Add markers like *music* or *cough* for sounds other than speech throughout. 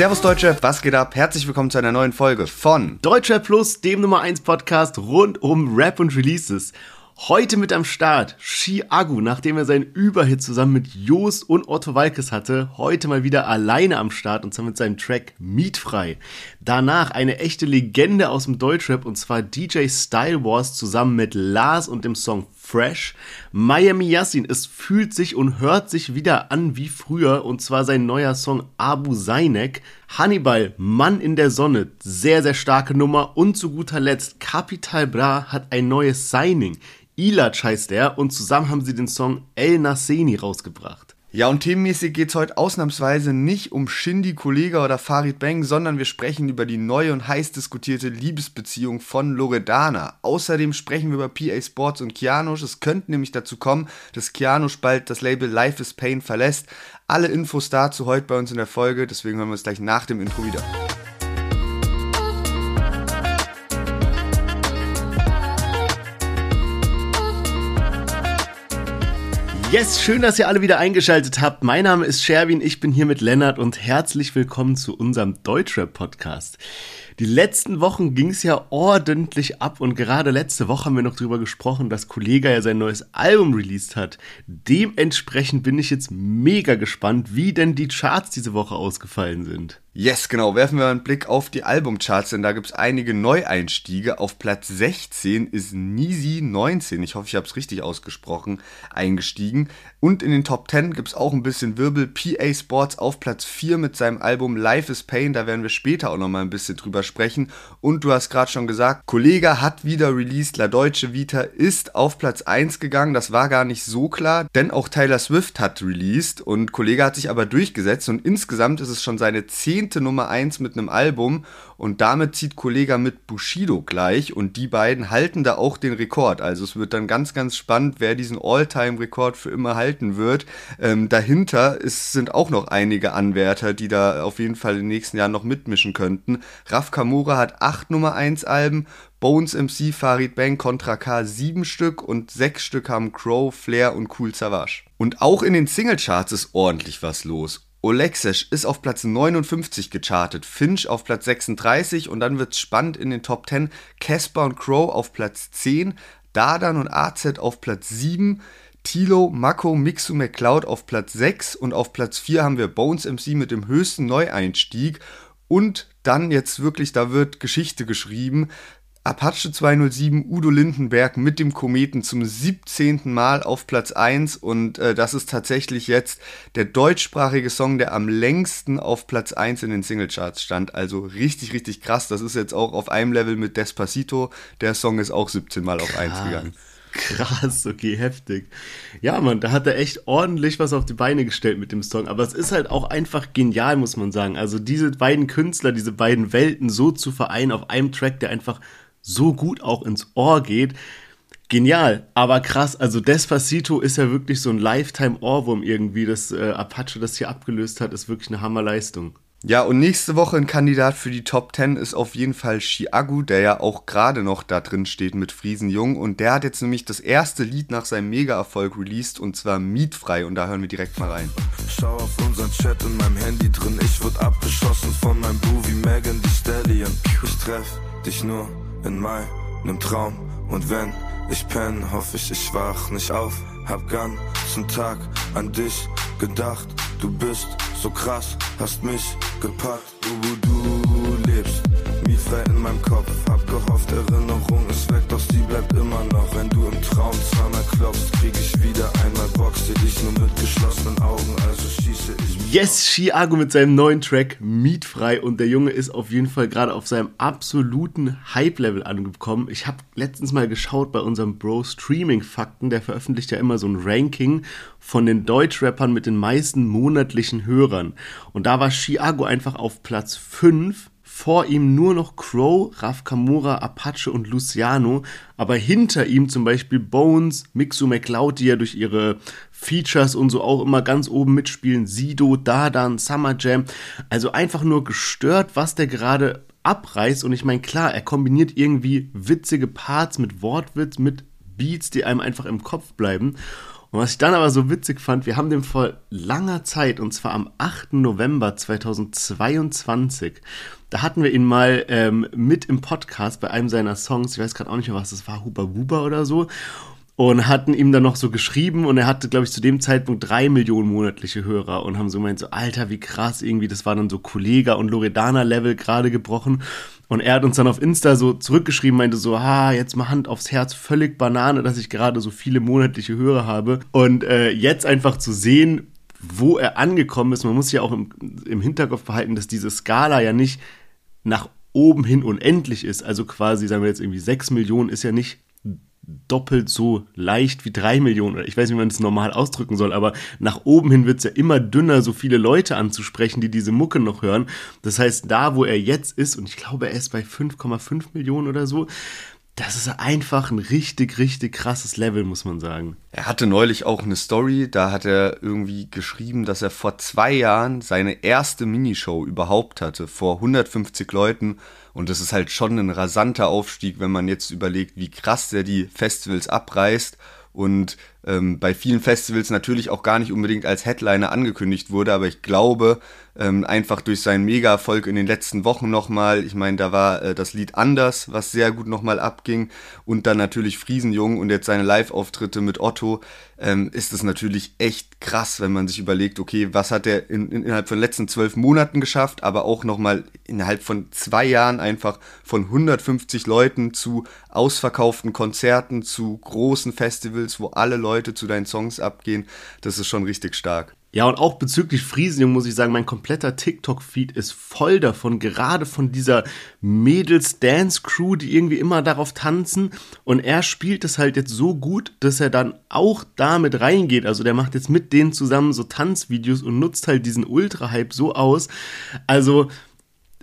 Servus Deutsche, was geht ab? Herzlich willkommen zu einer neuen Folge von Deutscher Plus, dem Nummer 1 Podcast rund um Rap und Releases. Heute mit am Start Agu, nachdem er seinen Überhit zusammen mit Jos und Otto Walkes hatte, heute mal wieder alleine am Start und zwar mit seinem Track Mietfrei. Danach eine echte Legende aus dem Deutschrap und zwar DJ Style Wars zusammen mit Lars und dem Song Fresh. Miami Yassin, es fühlt sich und hört sich wieder an wie früher und zwar sein neuer Song Abu Sainek. Hannibal, Mann in der Sonne, sehr, sehr starke Nummer und zu guter Letzt Capital Bra hat ein neues Signing. Ilac heißt er und zusammen haben sie den Song El Naseni rausgebracht. Ja, und themenmäßig geht es heute ausnahmsweise nicht um Shindy Kollega oder Farid Bang, sondern wir sprechen über die neue und heiß diskutierte Liebesbeziehung von Loredana. Außerdem sprechen wir über PA Sports und Kianosch. Es könnte nämlich dazu kommen, dass Kianosch bald das Label Life is Pain verlässt. Alle Infos dazu heute bei uns in der Folge, deswegen hören wir uns gleich nach dem Intro wieder. Yes, schön, dass ihr alle wieder eingeschaltet habt. Mein Name ist Sherwin, ich bin hier mit Lennart und herzlich willkommen zu unserem Deutschrap-Podcast. Die letzten Wochen ging es ja ordentlich ab und gerade letzte Woche haben wir noch darüber gesprochen, dass Kollega ja sein neues Album released hat. Dementsprechend bin ich jetzt mega gespannt, wie denn die Charts diese Woche ausgefallen sind. Yes, genau. Werfen wir einen Blick auf die Albumcharts, denn da gibt es einige Neueinstiege. Auf Platz 16 ist Nisi 19, ich hoffe, ich habe es richtig ausgesprochen, eingestiegen. Und in den Top 10 gibt es auch ein bisschen Wirbel. PA Sports auf Platz 4 mit seinem Album Life is Pain, da werden wir später auch nochmal ein bisschen drüber sprechen. Und du hast gerade schon gesagt, Kollege hat wieder released, La Deutsche Vita ist auf Platz 1 gegangen. Das war gar nicht so klar, denn auch Taylor Swift hat released und Kollege hat sich aber durchgesetzt und insgesamt ist es schon seine 10 zehnte Nummer 1 mit einem Album und damit zieht Kollega mit Bushido gleich und die beiden halten da auch den Rekord. Also es wird dann ganz, ganz spannend, wer diesen All-Time-Rekord für immer halten wird. Ähm, dahinter ist, sind auch noch einige Anwärter, die da auf jeden Fall in den nächsten Jahren noch mitmischen könnten. Raf Kamura hat acht Nummer 1 Alben, Bones MC, Farid Bang, Contra K sieben Stück und sechs Stück haben Crow, Flair und Cool Savage. Und auch in den Singlecharts ist ordentlich was los. Olexesh ist auf Platz 59 gechartet, Finch auf Platz 36 und dann wird's spannend in den Top 10. Casper und Crow auf Platz 10, Dardan und AZ auf Platz 7, Tilo, Mako, Mixu McCloud auf Platz 6 und auf Platz 4 haben wir Bones MC mit dem höchsten Neueinstieg und dann jetzt wirklich, da wird Geschichte geschrieben. Apache 207 Udo Lindenberg mit dem Kometen zum 17. Mal auf Platz 1 und äh, das ist tatsächlich jetzt der deutschsprachige Song, der am längsten auf Platz 1 in den Singlecharts stand. Also richtig, richtig krass. Das ist jetzt auch auf einem Level mit Despacito. Der Song ist auch 17 Mal auf 1 gegangen. Krass, okay, heftig. Ja, man, da hat er echt ordentlich was auf die Beine gestellt mit dem Song. Aber es ist halt auch einfach genial, muss man sagen. Also diese beiden Künstler, diese beiden Welten so zu vereinen auf einem Track, der einfach so gut auch ins Ohr geht. Genial, aber krass. Also Despacito ist ja wirklich so ein Lifetime-Ohrwurm irgendwie. Das äh, Apache das hier abgelöst hat, ist wirklich eine Hammerleistung. Ja, und nächste Woche ein Kandidat für die Top 10 ist auf jeden Fall Chiagu, der ja auch gerade noch da drin steht mit Friesen Jung. Und der hat jetzt nämlich das erste Lied nach seinem Mega-Erfolg released und zwar Mietfrei. Und da hören wir direkt mal rein. Schau auf unseren Chat in meinem Handy drin. Ich wurde abgeschossen von meinem Boo wie Megan Thee Stallion. Ich treff dich nur in meinem Traum. Und wenn ich penne, hoffe ich, ich wach nicht auf. Hab ganzen Tag an dich gedacht. Du bist so krass, hast mich gepackt. Du, du lebst mietfrei in meinem Kopf. Hab gehofft, Erinnerung ist weg, doch sie bleibt immer noch. Wenn du im Traum zweimal klopfst, krieg ich wieder einmal. Seh dich nur mit geschlossenen Augen, also schieße ich. Yes, Chiago mit seinem neuen Track Mietfrei und der Junge ist auf jeden Fall gerade auf seinem absoluten Hype-Level angekommen. Ich habe letztens mal geschaut bei unserem Bro Streaming Fakten, der veröffentlicht ja immer so ein Ranking von den Deutschrappern mit den meisten monatlichen Hörern. Und da war Chiago einfach auf Platz 5 vor ihm nur noch Crow, Raf Kamura, Apache und Luciano, aber hinter ihm zum Beispiel Bones, Mixu McLeod, die ja durch ihre Features und so auch immer ganz oben mitspielen, Sido, Dadan, Summer Jam, also einfach nur gestört, was der gerade abreißt. Und ich meine, klar, er kombiniert irgendwie witzige Parts mit Wortwitz, mit Beats, die einem einfach im Kopf bleiben Und was ich dann aber so witzig fand, wir haben den vor langer Zeit, und zwar am 8. November 2022, da hatten wir ihn mal ähm, mit im Podcast bei einem seiner Songs, ich weiß gerade auch nicht mehr, was das war, Huba Buba oder so und hatten ihm dann noch so geschrieben und er hatte, glaube ich, zu dem Zeitpunkt drei Millionen monatliche Hörer und haben so gemeint, so, Alter, wie krass irgendwie, das war dann so Kollega und Loredana-Level gerade gebrochen. Und er hat uns dann auf Insta so zurückgeschrieben, meinte so, ah, jetzt mal Hand aufs Herz, völlig Banane, dass ich gerade so viele monatliche Hörer habe. Und äh, jetzt einfach zu sehen, wo er angekommen ist, man muss ja auch im, im Hinterkopf behalten, dass diese Skala ja nicht nach oben hin unendlich ist. Also quasi, sagen wir jetzt irgendwie sechs Millionen ist ja nicht doppelt so leicht wie drei Millionen. Oder ich weiß nicht, wie man das normal ausdrücken soll, aber nach oben hin wird es ja immer dünner, so viele Leute anzusprechen, die diese Mucke noch hören. Das heißt, da, wo er jetzt ist, und ich glaube, er ist bei 5,5 Millionen oder so, das ist einfach ein richtig, richtig krasses Level, muss man sagen. Er hatte neulich auch eine Story, da hat er irgendwie geschrieben, dass er vor zwei Jahren seine erste Minishow überhaupt hatte, vor 150 Leuten. Und das ist halt schon ein rasanter Aufstieg, wenn man jetzt überlegt, wie krass der die Festivals abreißt. Und ähm, bei vielen Festivals natürlich auch gar nicht unbedingt als Headliner angekündigt wurde, aber ich glaube, ähm, einfach durch seinen Mega-Erfolg in den letzten Wochen nochmal, ich meine, da war äh, das Lied Anders, was sehr gut nochmal abging. Und dann natürlich Friesenjung und jetzt seine Live-Auftritte mit Otto, ähm, ist es natürlich echt krass, wenn man sich überlegt, okay, was hat er in, in, innerhalb von den letzten zwölf Monaten geschafft, aber auch nochmal innerhalb von zwei Jahren einfach von 150 Leuten zu ausverkauften Konzerten, zu großen Festivals, wo alle Leute Leute zu deinen Songs abgehen, das ist schon richtig stark. Ja, und auch bezüglich Friesenjung muss ich sagen, mein kompletter TikTok-Feed ist voll davon, gerade von dieser Mädels-Dance-Crew, die irgendwie immer darauf tanzen. Und er spielt es halt jetzt so gut, dass er dann auch damit reingeht. Also der macht jetzt mit denen zusammen so Tanzvideos und nutzt halt diesen Ultra-Hype so aus. Also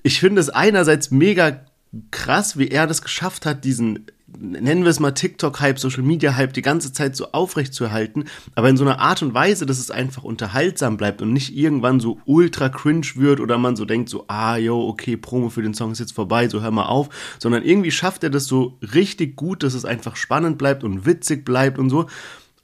ich finde es einerseits mega krass, wie er das geschafft hat, diesen nennen wir es mal TikTok-Hype, Social-Media-Hype, die ganze Zeit so aufrecht zu erhalten, aber in so einer Art und Weise, dass es einfach unterhaltsam bleibt und nicht irgendwann so ultra cringe wird oder man so denkt so, ah, yo, okay, Promo für den Song ist jetzt vorbei, so hör mal auf, sondern irgendwie schafft er das so richtig gut, dass es einfach spannend bleibt und witzig bleibt und so.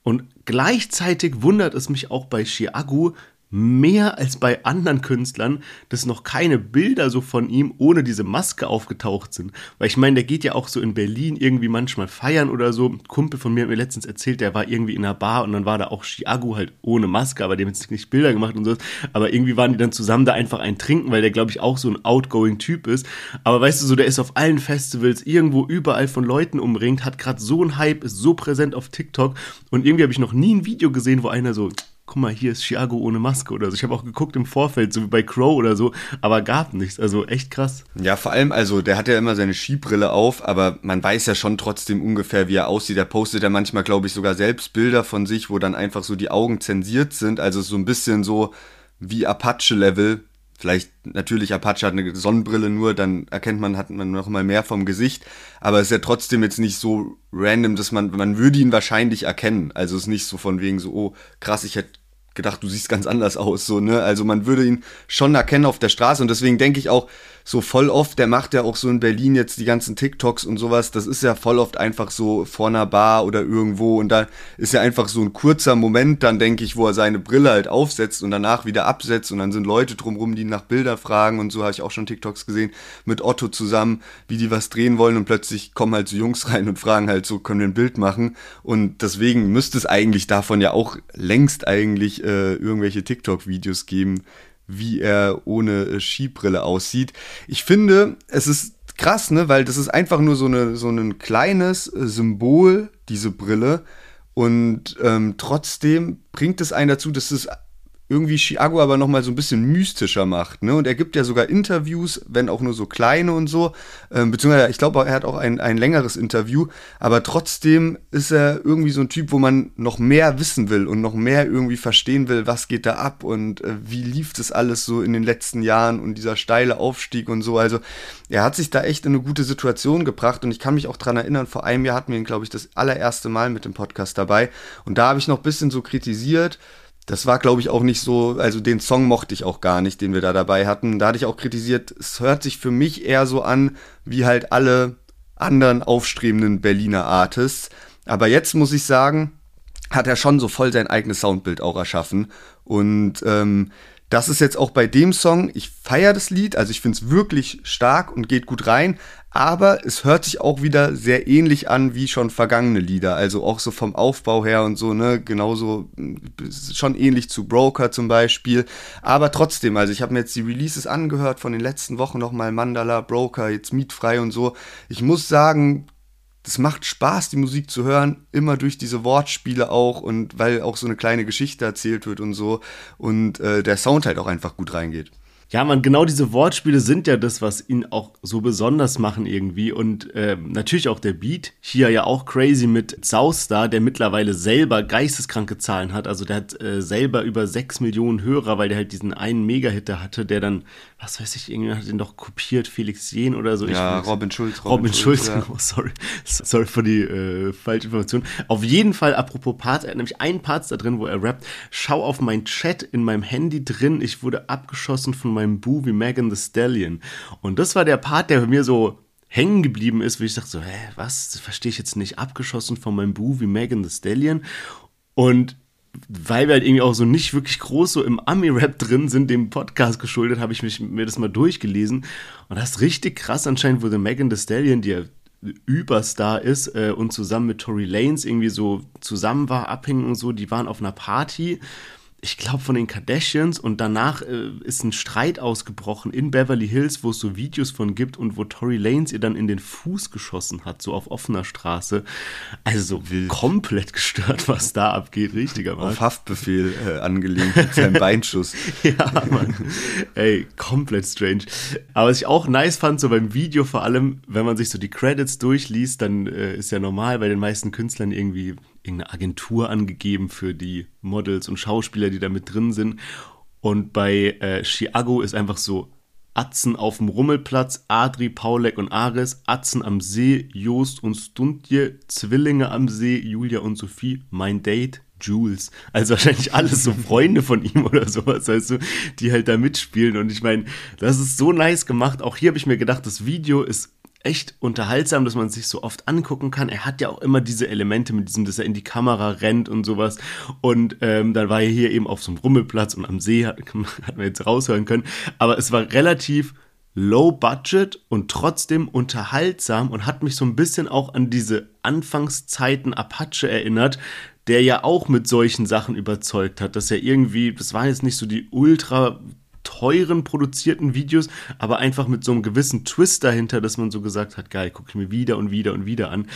Und gleichzeitig wundert es mich auch bei Chiagu, mehr als bei anderen Künstlern, dass noch keine Bilder so von ihm ohne diese Maske aufgetaucht sind. Weil ich meine, der geht ja auch so in Berlin irgendwie manchmal feiern oder so. Ein Kumpel von mir hat mir letztens erzählt, der war irgendwie in einer Bar und dann war da auch Chiago halt ohne Maske, aber dem hat nicht Bilder gemacht und so. Aber irgendwie waren die dann zusammen da einfach ein Trinken, weil der, glaube ich, auch so ein outgoing Typ ist. Aber weißt du, so der ist auf allen Festivals irgendwo überall von Leuten umringt, hat gerade so ein Hype, ist so präsent auf TikTok und irgendwie habe ich noch nie ein Video gesehen, wo einer so guck mal, hier ist Chiago ohne Maske oder so. Ich habe auch geguckt im Vorfeld, so wie bei Crow oder so, aber gab nichts. Also echt krass. Ja, vor allem, also der hat ja immer seine Skibrille auf, aber man weiß ja schon trotzdem ungefähr, wie er aussieht. Er postet ja manchmal, glaube ich, sogar selbst Bilder von sich, wo dann einfach so die Augen zensiert sind. Also so ein bisschen so wie Apache-Level. Vielleicht, natürlich, Apache hat eine Sonnenbrille nur, dann erkennt man, hat man noch mal mehr vom Gesicht. Aber es ist ja trotzdem jetzt nicht so random, dass man, man würde ihn wahrscheinlich erkennen. Also es ist nicht so von wegen so, oh, krass, ich hätte gedacht, du siehst ganz anders aus, so, ne? Also man würde ihn schon erkennen auf der Straße und deswegen denke ich auch, so voll oft, der macht ja auch so in Berlin jetzt die ganzen TikToks und sowas, das ist ja voll oft einfach so vor einer Bar oder irgendwo und da ist ja einfach so ein kurzer Moment, dann denke ich, wo er seine Brille halt aufsetzt und danach wieder absetzt und dann sind Leute drumrum, die nach Bilder fragen und so habe ich auch schon TikToks gesehen, mit Otto zusammen, wie die was drehen wollen und plötzlich kommen halt so Jungs *laughs* rein und fragen halt so, können wir ein Bild machen? Und deswegen müsste es eigentlich davon ja auch längst eigentlich äh, irgendwelche TikTok-Videos geben, wie er ohne äh, Skibrille aussieht. Ich finde, es ist krass, ne, weil das ist einfach nur so, eine, so ein kleines äh, Symbol, diese Brille. Und ähm, trotzdem bringt es einen dazu, dass es irgendwie Chiago aber nochmal so ein bisschen mystischer macht. Ne? Und er gibt ja sogar Interviews, wenn auch nur so kleine und so. Ähm, beziehungsweise, ich glaube, er hat auch ein, ein längeres Interview. Aber trotzdem ist er irgendwie so ein Typ, wo man noch mehr wissen will und noch mehr irgendwie verstehen will, was geht da ab und äh, wie lief das alles so in den letzten Jahren und dieser steile Aufstieg und so. Also er hat sich da echt in eine gute Situation gebracht und ich kann mich auch dran erinnern, vor einem Jahr hatten wir ihn, glaube ich, das allererste Mal mit dem Podcast dabei. Und da habe ich noch ein bisschen so kritisiert, das war, glaube ich, auch nicht so, also den Song mochte ich auch gar nicht, den wir da dabei hatten. Da hatte ich auch kritisiert, es hört sich für mich eher so an, wie halt alle anderen aufstrebenden Berliner Artists. Aber jetzt muss ich sagen, hat er schon so voll sein eigenes Soundbild auch erschaffen. Und ähm, das ist jetzt auch bei dem Song, ich feiere das Lied, also ich finde es wirklich stark und geht gut rein, aber es hört sich auch wieder sehr ähnlich an wie schon vergangene Lieder, also auch so vom Aufbau her und so, ne, genauso schon ähnlich zu Broker zum Beispiel, aber trotzdem, also ich habe mir jetzt die Releases angehört von den letzten Wochen nochmal Mandala, Broker, jetzt Mietfrei und so. Ich muss sagen, das macht Spaß, die Musik zu hören, immer durch diese Wortspiele auch und weil auch so eine kleine Geschichte erzählt wird und so und äh, der Sound halt auch einfach gut reingeht. Ja, man, genau diese Wortspiele sind ja das, was ihn auch so besonders machen irgendwie. Und äh, natürlich auch der Beat. Hier ja auch crazy mit Saustar, der mittlerweile selber geisteskranke Zahlen hat. Also der hat äh, selber über 6 Millionen Hörer, weil der halt diesen einen Mega-Hitter hatte, der dann, was weiß ich, irgendjemand hat den doch kopiert, Felix Jen oder so. Ja, ich, Robin Schulz. Robin, Robin Schulz, Schulz ja. *laughs* oh, sorry. Sorry für die äh, falsche Information. Auf jeden Fall, apropos Parts, er hat nämlich einen Part da drin, wo er rappt. Schau auf mein Chat in meinem Handy drin. Ich wurde abgeschossen von meinem Boo wie Megan the Stallion. Und das war der Part, der bei mir so hängen geblieben ist, wo ich dachte so, hä, was, das verstehe ich jetzt nicht, abgeschossen von meinem Boo wie Megan the Stallion. Und weil wir halt irgendwie auch so nicht wirklich groß so im Ami-Rap drin sind, dem Podcast geschuldet, habe ich mich, mir das mal durchgelesen. Und das ist richtig krass. Anscheinend wurde Megan Thee Stallion, die ja Überstar ist äh, und zusammen mit Tory Lanez irgendwie so zusammen war, abhängen und so, die waren auf einer Party ich glaube, von den Kardashians und danach äh, ist ein Streit ausgebrochen in Beverly Hills, wo es so Videos von gibt und wo Tory Lanez ihr dann in den Fuß geschossen hat, so auf offener Straße. Also so Wild. komplett gestört, was da abgeht, richtiger Mann. Auf Haftbefehl äh, angelehnt mit seinem Beinschuss. *laughs* ja, Mann. Ey, komplett strange. Aber was ich auch nice fand, so beim Video vor allem, wenn man sich so die Credits durchliest, dann äh, ist ja normal bei den meisten Künstlern irgendwie irgendeine Agentur angegeben für die Models und Schauspieler, die da mit drin sind. Und bei äh, Chiago ist einfach so Atzen auf dem Rummelplatz, Adri, Paulek und Ares, Atzen am See, Jost und Stuntje, Zwillinge am See, Julia und Sophie, mein Date, Jules. Also wahrscheinlich alles so *laughs* Freunde von ihm oder sowas, weißt du, die halt da mitspielen. Und ich meine, das ist so nice gemacht. Auch hier habe ich mir gedacht, das Video ist echt unterhaltsam, dass man sich so oft angucken kann. Er hat ja auch immer diese Elemente mit diesem, dass er in die Kamera rennt und sowas. Und ähm, dann war er hier eben auf so einem Rummelplatz und am See, hat, *laughs* hat man jetzt raushören können. Aber es war relativ low budget und trotzdem unterhaltsam und hat mich so ein bisschen auch an diese Anfangszeiten Apache erinnert, der ja auch mit solchen Sachen überzeugt hat, dass er irgendwie, das war jetzt nicht so die ultra teuren produzierten Videos, aber einfach mit so einem gewissen Twist dahinter, dass man so gesagt hat, geil, gucke ich mir wieder und wieder und wieder an.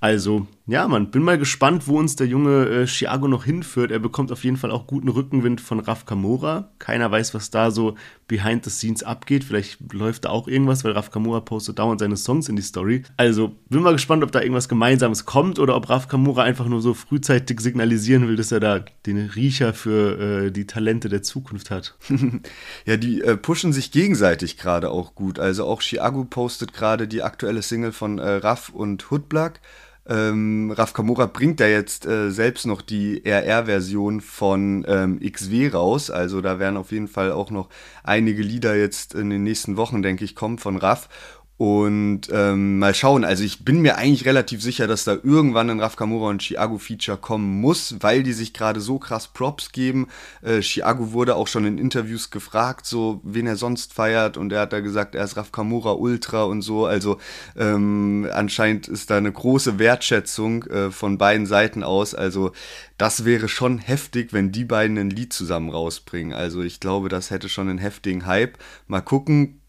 Also, ja, man, bin mal gespannt, wo uns der junge äh, Chiago noch hinführt. Er bekommt auf jeden Fall auch guten Rückenwind von Raf Kamora. Keiner weiß, was da so behind the scenes abgeht. Vielleicht läuft da auch irgendwas, weil Raf Kamora postet dauernd seine Songs in die Story. Also, bin mal gespannt, ob da irgendwas Gemeinsames kommt oder ob Raf Kamora einfach nur so frühzeitig signalisieren will, dass er da den Riecher für äh, die Talente der Zukunft hat. *laughs* ja, die äh, pushen sich gegenseitig gerade auch gut. Also auch Chiago postet gerade die aktuelle Single von äh, Raf und Hoodblack. Ähm, Raf Kamora bringt da jetzt äh, selbst noch die RR-Version von ähm, XW raus. Also da werden auf jeden Fall auch noch einige Lieder jetzt in den nächsten Wochen, denke ich, kommen von Raf. Und ähm, mal schauen, also ich bin mir eigentlich relativ sicher, dass da irgendwann ein Raf Kamura und Chiago Feature kommen muss, weil die sich gerade so krass Props geben. Äh, Chiago wurde auch schon in Interviews gefragt, so wen er sonst feiert und er hat da gesagt, er ist Raf Kamura Ultra und so. Also ähm, anscheinend ist da eine große Wertschätzung äh, von beiden Seiten aus. Also das wäre schon heftig, wenn die beiden ein Lied zusammen rausbringen. Also ich glaube, das hätte schon einen heftigen Hype. Mal gucken,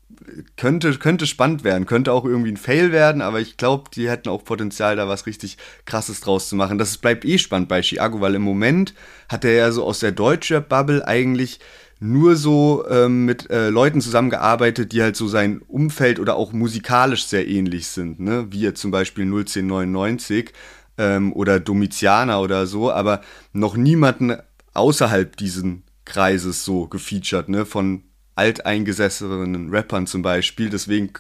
könnte, könnte spannend werden, könnte auch irgendwie ein Fail werden, aber ich glaube, die hätten auch Potenzial, da was richtig krasses draus zu machen. Das bleibt eh spannend bei Chiago, weil im Moment hat er ja so aus der Deutsche-Bubble eigentlich nur so ähm, mit äh, Leuten zusammengearbeitet, die halt so sein Umfeld oder auch musikalisch sehr ähnlich sind, ne? Wie zum Beispiel 01099 ähm, oder Domitianer oder so, aber noch niemanden außerhalb diesen Kreises so gefeatured, ne? Von alteingesessenen Rappern zum Beispiel. Deswegen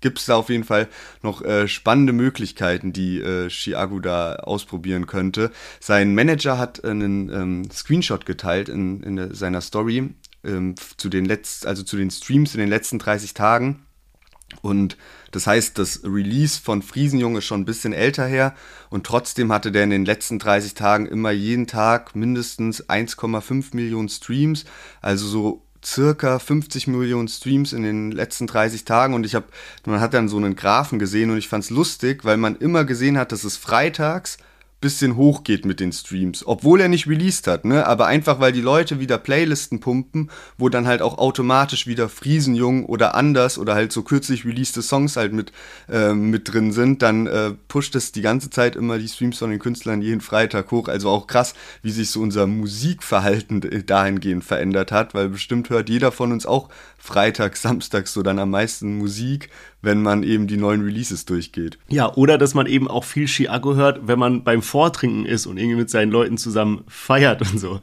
gibt es da auf jeden Fall noch äh, spannende Möglichkeiten, die äh, Chiago da ausprobieren könnte. Sein Manager hat einen ähm, Screenshot geteilt in, in seiner Story ähm, zu den letzt, also zu den Streams in den letzten 30 Tagen. Und das heißt, das Release von Friesenjung ist schon ein bisschen älter her und trotzdem hatte der in den letzten 30 Tagen immer jeden Tag mindestens 1,5 Millionen Streams, also so circa 50 Millionen Streams in den letzten 30 Tagen und ich habe, man hat dann so einen Graphen gesehen und ich fand es lustig, weil man immer gesehen hat, dass es freitags bisschen hochgeht mit den Streams, obwohl er nicht released hat, ne? Aber einfach weil die Leute wieder Playlisten pumpen, wo dann halt auch automatisch wieder Friesenjung oder anders oder halt so kürzlich releaste Songs halt mit, äh, mit drin sind, dann äh, pusht es die ganze Zeit immer die Streams von den Künstlern jeden Freitag hoch. Also auch krass, wie sich so unser Musikverhalten dahingehend verändert hat, weil bestimmt hört jeder von uns auch freitags, samstags so dann am meisten Musik, wenn man eben die neuen Releases durchgeht. Ja, oder dass man eben auch viel Chiago hört, wenn man beim Vortrinken ist und irgendwie mit seinen Leuten zusammen feiert und so.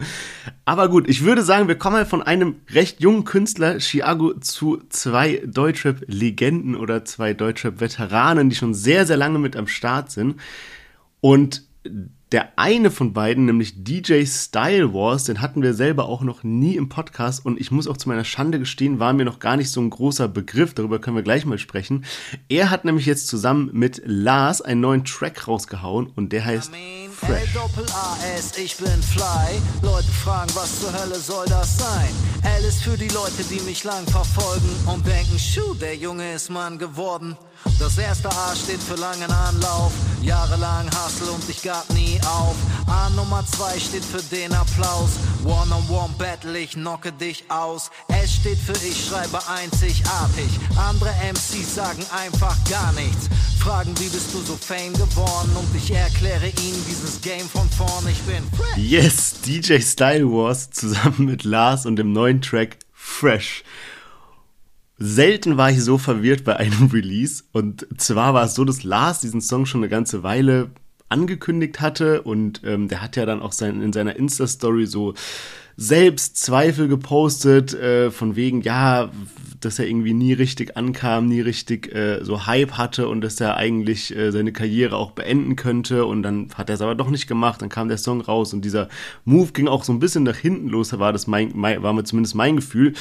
Aber gut, ich würde sagen, wir kommen mal von einem recht jungen Künstler Chiago zu zwei Deutschrap-Legenden oder zwei Deutschrap-Veteranen, die schon sehr, sehr lange mit am Start sind. Und der eine von beiden, nämlich DJ Style Wars, den hatten wir selber auch noch nie im Podcast und ich muss auch zu meiner Schande gestehen, war mir noch gar nicht so ein großer Begriff, darüber können wir gleich mal sprechen. Er hat nämlich jetzt zusammen mit Lars einen neuen Track rausgehauen und der heißt Fresh. L-A-S, ich bin fly. Leute fragen, was zur Hölle soll das sein? L ist für die Leute, die mich lang verfolgen und denken, schuh, der Junge ist Mann geworden. Das erste A steht für langen Anlauf, jahrelang Hustle und ich gab nie auf. A Nummer zwei steht für den Applaus, One on One Battle, ich knocke dich aus. S steht für ich schreibe einzigartig, andere MCs sagen einfach gar nichts. Fragen, wie bist du so Fame geworden und ich erkläre ihnen dieses Game von vorn, ich bin. Yes, DJ Style Wars zusammen mit Lars und dem neuen Track Fresh. Selten war ich so verwirrt bei einem *laughs* Release. Und zwar war es so, dass Lars diesen Song schon eine ganze Weile angekündigt hatte und ähm, der hat ja dann auch sein, in seiner Insta-Story so selbst Zweifel gepostet, äh, von wegen, ja, dass er irgendwie nie richtig ankam, nie richtig äh, so Hype hatte und dass er eigentlich äh, seine Karriere auch beenden könnte und dann hat er es aber doch nicht gemacht, dann kam der Song raus und dieser Move ging auch so ein bisschen nach hinten los, war das mein, mein war mir zumindest mein Gefühl.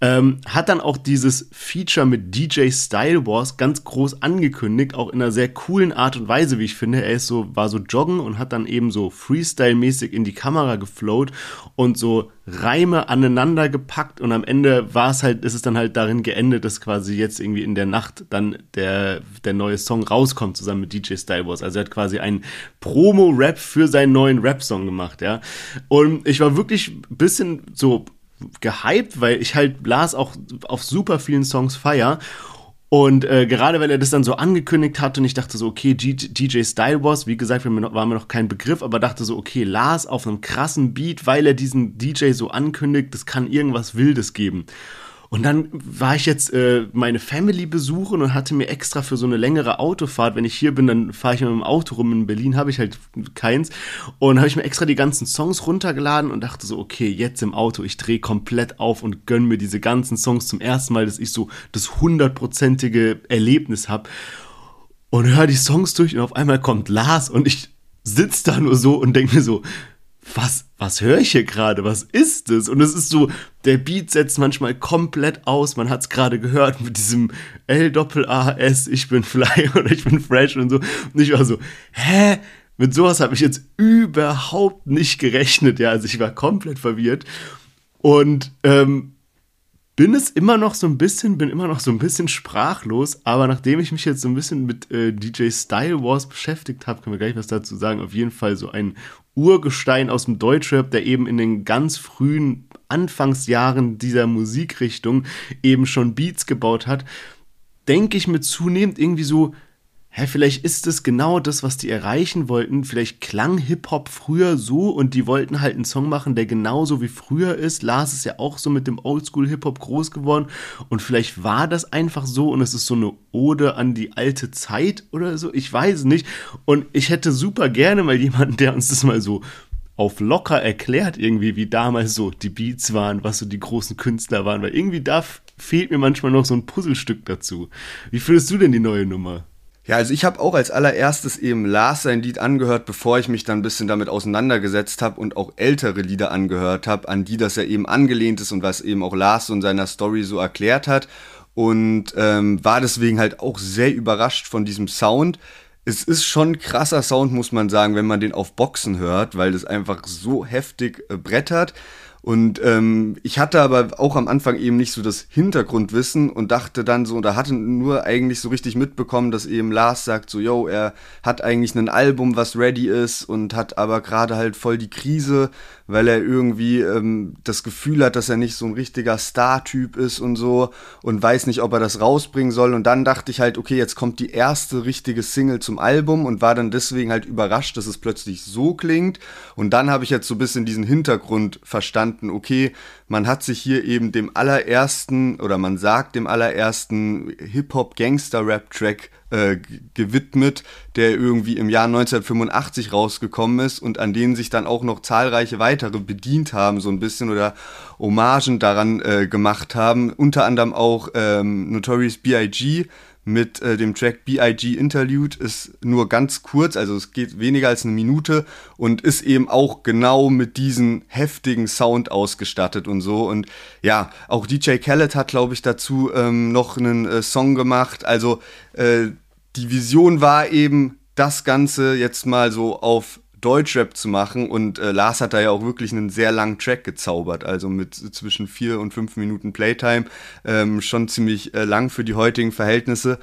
Ähm, hat dann auch dieses Feature mit DJ Style Wars ganz groß angekündigt, auch in einer sehr coolen Art und Weise, wie ich finde. Er ist so, war so joggen und hat dann eben so Freestyle-mäßig in die Kamera geflowt und so Reime aneinander gepackt und am Ende war es halt, ist es dann halt darin geendet, dass quasi jetzt irgendwie in der Nacht dann der, der neue Song rauskommt, zusammen mit DJ Style Wars. Also er hat quasi einen Promo-Rap für seinen neuen Rap-Song gemacht, ja. Und ich war wirklich ein bisschen so gehypt, weil ich halt Blas auch auf super vielen Songs feier. Und äh, gerade weil er das dann so angekündigt hat und ich dachte so, okay, G DJ Style Boss, wie gesagt, war mir, noch, war mir noch kein Begriff, aber dachte so, okay, Lars auf einem krassen Beat, weil er diesen DJ so ankündigt, das kann irgendwas Wildes geben. Und dann war ich jetzt äh, meine Family besuchen und hatte mir extra für so eine längere Autofahrt, wenn ich hier bin, dann fahre ich mit dem Auto rum. In Berlin habe ich halt keins. Und habe ich mir extra die ganzen Songs runtergeladen und dachte so, okay, jetzt im Auto, ich drehe komplett auf und gönn mir diese ganzen Songs zum ersten Mal, dass ich so das hundertprozentige Erlebnis habe. Und höre die Songs durch und auf einmal kommt Lars und ich sitze da nur so und denke mir so, was, was höre ich hier gerade? Was ist das? Und es ist so, der Beat setzt manchmal komplett aus. Man hat es gerade gehört mit diesem L-Doppel-A-S, ich bin fly *laughs* oder ich bin fresh und so. Und ich war so, hä? Mit sowas habe ich jetzt überhaupt nicht gerechnet. Ja, also ich war komplett verwirrt. Und ähm, bin es immer noch so ein bisschen, bin immer noch so ein bisschen sprachlos, aber nachdem ich mich jetzt so ein bisschen mit äh, DJ Style Wars beschäftigt habe, können wir gleich was dazu sagen. Auf jeden Fall so ein Urgestein aus dem Deutschrap, der eben in den ganz frühen Anfangsjahren dieser Musikrichtung eben schon Beats gebaut hat, denke ich mir zunehmend irgendwie so, hä, vielleicht ist es genau das, was die erreichen wollten. Vielleicht klang Hip-Hop früher so und die wollten halt einen Song machen, der genauso wie früher ist. Lars ist ja auch so mit dem Oldschool-Hip-Hop groß geworden und vielleicht war das einfach so und es ist so eine Ode an die alte Zeit oder so. Ich weiß nicht. Und ich hätte super gerne mal jemanden, der uns das mal so auf locker erklärt irgendwie, wie damals so die Beats waren, was so die großen Künstler waren, weil irgendwie da fehlt mir manchmal noch so ein Puzzlestück dazu. Wie findest du denn die neue Nummer? Ja, also ich habe auch als allererstes eben Lars sein Lied angehört, bevor ich mich dann ein bisschen damit auseinandergesetzt habe und auch ältere Lieder angehört habe, an die das er eben angelehnt ist und was eben auch Lars so in seiner Story so erklärt hat. und ähm, war deswegen halt auch sehr überrascht von diesem Sound. Es ist schon krasser Sound, muss man sagen, wenn man den auf Boxen hört, weil das einfach so heftig äh, brettert. Und ähm, ich hatte aber auch am Anfang eben nicht so das Hintergrundwissen und dachte dann so, da hatte nur eigentlich so richtig mitbekommen, dass eben Lars sagt so, yo, er hat eigentlich ein Album, was ready ist und hat aber gerade halt voll die Krise weil er irgendwie ähm, das Gefühl hat, dass er nicht so ein richtiger Star-Typ ist und so und weiß nicht, ob er das rausbringen soll. Und dann dachte ich halt, okay, jetzt kommt die erste richtige Single zum Album und war dann deswegen halt überrascht, dass es plötzlich so klingt. Und dann habe ich jetzt so ein bisschen diesen Hintergrund verstanden, okay, man hat sich hier eben dem allerersten oder man sagt dem allerersten Hip-Hop-Gangster-Rap-Track äh, gewidmet, der irgendwie im Jahr 1985 rausgekommen ist und an denen sich dann auch noch zahlreiche weitere bedient haben, so ein bisschen oder Hommagen daran äh, gemacht haben. Unter anderem auch ähm, Notorious B.I.G., mit äh, dem Track BIG Interlude ist nur ganz kurz, also es geht weniger als eine Minute und ist eben auch genau mit diesem heftigen Sound ausgestattet und so. Und ja, auch DJ Khaled hat, glaube ich, dazu ähm, noch einen äh, Song gemacht. Also äh, die Vision war eben, das Ganze jetzt mal so auf Deutschrap zu machen. Und äh, Lars hat da ja auch wirklich einen sehr langen Track gezaubert, also mit zwischen vier und fünf Minuten Playtime. Ähm, schon ziemlich äh, lang für die heutigen Verhältnisse.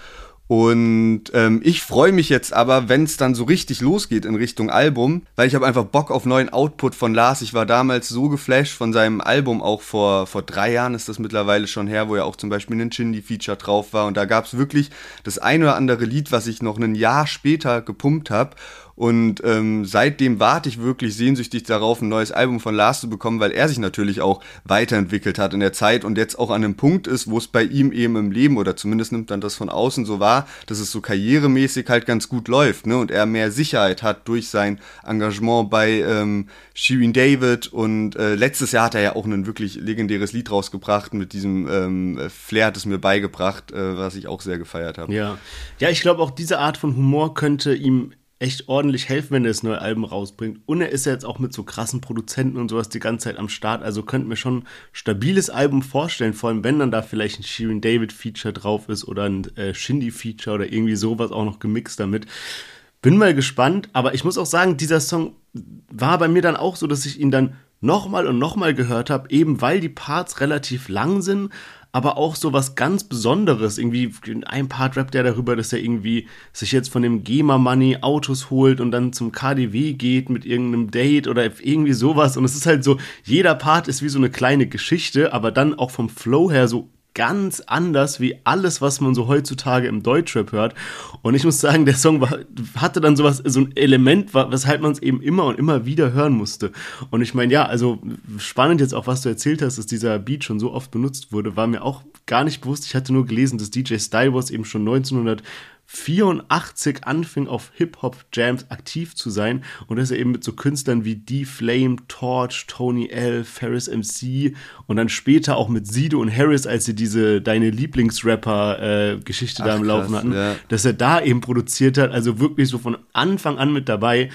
Und ähm, ich freue mich jetzt aber, wenn es dann so richtig losgeht in Richtung Album, weil ich habe einfach Bock auf neuen Output von Lars. Ich war damals so geflasht von seinem Album, auch vor, vor drei Jahren ist das mittlerweile schon her, wo ja auch zum Beispiel ein Shindy-Feature drauf war. Und da gab es wirklich das ein oder andere Lied, was ich noch ein Jahr später gepumpt habe. Und ähm, seitdem warte ich wirklich sehnsüchtig darauf, ein neues Album von Lars zu bekommen, weil er sich natürlich auch weiterentwickelt hat in der Zeit und jetzt auch an einem Punkt ist, wo es bei ihm eben im Leben oder zumindest nimmt dann das von außen so wahr, dass es so karrieremäßig halt ganz gut läuft, ne? Und er mehr Sicherheit hat durch sein Engagement bei ähm, Shirin David und äh, letztes Jahr hat er ja auch ein wirklich legendäres Lied rausgebracht mit diesem ähm, Flair hat es mir beigebracht, äh, was ich auch sehr gefeiert habe. Ja, ja, ich glaube auch diese Art von Humor könnte ihm echt ordentlich helfen, wenn er das neue Album rausbringt. Und er ist ja jetzt auch mit so krassen Produzenten und sowas die ganze Zeit am Start. Also könnte mir schon ein stabiles Album vorstellen, vor allem wenn dann da vielleicht ein Shirin David Feature drauf ist oder ein äh, Shindy Feature oder irgendwie sowas auch noch gemixt damit. Bin mal gespannt, aber ich muss auch sagen, dieser Song war bei mir dann auch so, dass ich ihn dann nochmal und nochmal gehört habe, eben weil die Parts relativ lang sind, aber auch so was ganz Besonderes. Irgendwie ein Part rappt er darüber, dass er irgendwie sich jetzt von dem GEMA-Money Autos holt und dann zum KDW geht mit irgendeinem Date oder irgendwie sowas. Und es ist halt so, jeder Part ist wie so eine kleine Geschichte, aber dann auch vom Flow her so ganz anders wie alles, was man so heutzutage im Deutschrap hört. Und ich muss sagen, der Song war, hatte dann sowas, so ein Element, weshalb man es eben immer und immer wieder hören musste. Und ich meine, ja, also spannend jetzt auch, was du erzählt hast, dass dieser Beat schon so oft benutzt wurde, war mir auch gar nicht bewusst. Ich hatte nur gelesen, dass DJ Style Wars eben schon 1900 84 anfing auf Hip-Hop-Jams aktiv zu sein und dass er eben mit so Künstlern wie D-Flame, Torch, Tony L, Ferris MC und dann später auch mit Sido und Harris, als sie diese Deine Lieblingsrapper-Geschichte äh, da im Laufen hatten, ja. dass er da eben produziert hat, also wirklich so von Anfang an mit dabei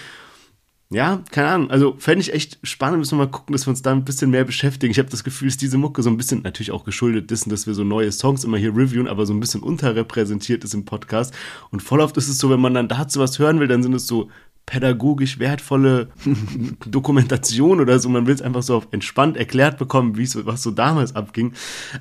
ja, keine Ahnung. Also fände ich echt spannend, müssen wir mal gucken, dass wir uns da ein bisschen mehr beschäftigen. Ich habe das Gefühl, dass diese Mucke so ein bisschen, natürlich auch geschuldet dessen, dass wir so neue Songs immer hier reviewen, aber so ein bisschen unterrepräsentiert ist im Podcast. Und voll oft ist es so, wenn man dann dazu was hören will, dann sind es so pädagogisch wertvolle *laughs* Dokumentation oder so. Man will es einfach so entspannt erklärt bekommen, wie es was so damals abging.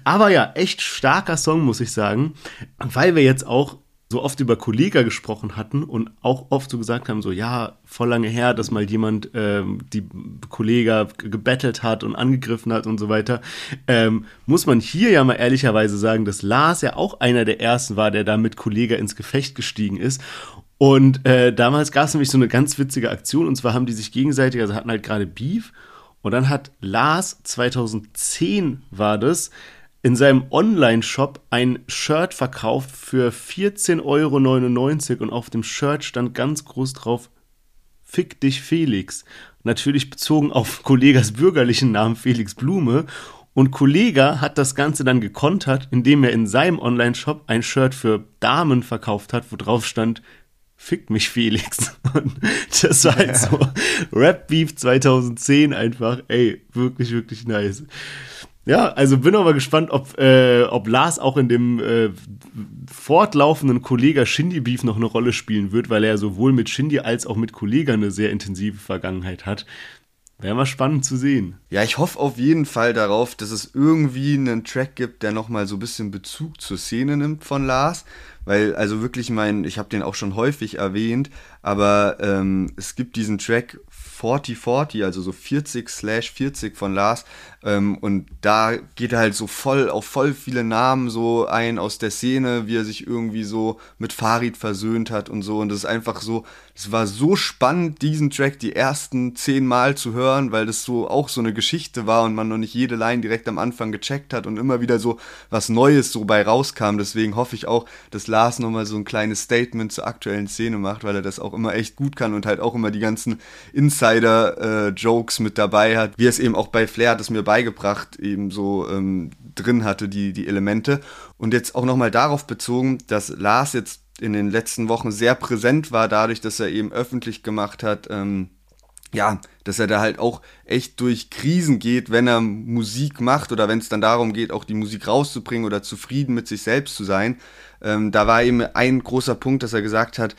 Aber ja, echt starker Song, muss ich sagen. Weil wir jetzt auch so oft über Kollega gesprochen hatten und auch oft so gesagt haben, so ja, voll lange her, dass mal jemand ähm, die Kollega gebettelt hat und angegriffen hat und so weiter, ähm, muss man hier ja mal ehrlicherweise sagen, dass Lars ja auch einer der ersten war, der da mit Kollega ins Gefecht gestiegen ist. Und äh, damals gab es nämlich so eine ganz witzige Aktion und zwar haben die sich gegenseitig, also hatten halt gerade Beef und dann hat Lars 2010 war das, in seinem Online-Shop ein Shirt verkauft für 14,99 Euro und auf dem Shirt stand ganz groß drauf, Fick dich Felix. Natürlich bezogen auf *laughs* Kollegas bürgerlichen Namen Felix Blume. Und Kollega hat das Ganze dann gekontert, indem er in seinem Online-Shop ein Shirt für Damen verkauft hat, wo drauf stand, Fick mich Felix. *laughs* Und das war halt so Rap Beef 2010 einfach, ey, wirklich, wirklich nice. Ja, also bin aber gespannt, ob, äh, ob Lars auch in dem äh, fortlaufenden Kollega-Shindy-Beef noch eine Rolle spielen wird, weil er sowohl mit Shindy als auch mit Kollega eine sehr intensive Vergangenheit hat. Wäre mal spannend zu sehen. Ja, ich hoffe auf jeden Fall darauf, dass es irgendwie einen Track gibt, der nochmal so ein bisschen Bezug zur Szene nimmt von Lars. Weil, also wirklich mein, ich habe den auch schon häufig erwähnt, aber ähm, es gibt diesen Track 4040, also so 40 slash 40 von Lars. Ähm, und da geht er halt so voll auf voll viele Namen so ein aus der Szene, wie er sich irgendwie so mit Farid versöhnt hat und so. Und das ist einfach so, es war so spannend, diesen Track die ersten zehn Mal zu hören, weil das so auch so eine Geschichte war und man noch nicht jede Line direkt am Anfang gecheckt hat und immer wieder so was Neues so bei rauskam. Deswegen hoffe ich auch, dass Lars nochmal so ein kleines Statement zur aktuellen Szene macht, weil er das auch immer echt gut kann und halt auch immer die ganzen Insider-Jokes äh, mit dabei hat, wie es eben auch bei Flair hat es mir beigebracht, eben so ähm, drin hatte, die, die Elemente. Und jetzt auch nochmal darauf bezogen, dass Lars jetzt in den letzten Wochen sehr präsent war, dadurch, dass er eben öffentlich gemacht hat, ähm, ja, dass er da halt auch echt durch Krisen geht, wenn er Musik macht oder wenn es dann darum geht, auch die Musik rauszubringen oder zufrieden mit sich selbst zu sein. Ähm, da war eben ein großer Punkt, dass er gesagt hat,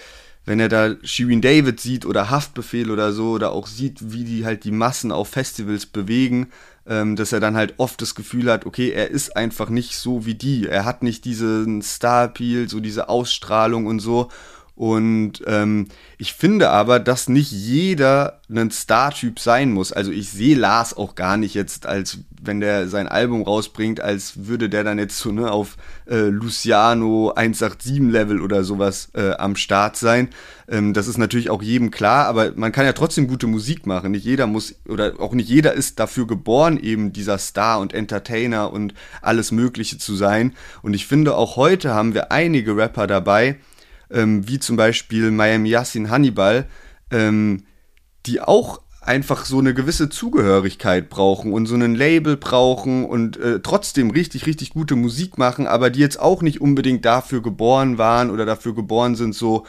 wenn er da Shirin David sieht oder Haftbefehl oder so oder auch sieht, wie die halt die Massen auf Festivals bewegen, ähm, dass er dann halt oft das Gefühl hat, okay, er ist einfach nicht so wie die. Er hat nicht diesen Star-Appeal, so diese Ausstrahlung und so. Und ähm, ich finde aber, dass nicht jeder ein Star-Typ sein muss. Also ich sehe Lars auch gar nicht jetzt, als wenn der sein Album rausbringt, als würde der dann jetzt so ne, auf äh, Luciano 187-Level oder sowas äh, am Start sein. Ähm, das ist natürlich auch jedem klar, aber man kann ja trotzdem gute Musik machen. Nicht jeder muss, oder auch nicht jeder ist dafür geboren, eben dieser Star und Entertainer und alles Mögliche zu sein. Und ich finde, auch heute haben wir einige Rapper dabei, ähm, wie zum Beispiel Miami Yassin Hannibal, ähm, die auch einfach so eine gewisse Zugehörigkeit brauchen und so ein Label brauchen und äh, trotzdem richtig, richtig gute Musik machen, aber die jetzt auch nicht unbedingt dafür geboren waren oder dafür geboren sind, so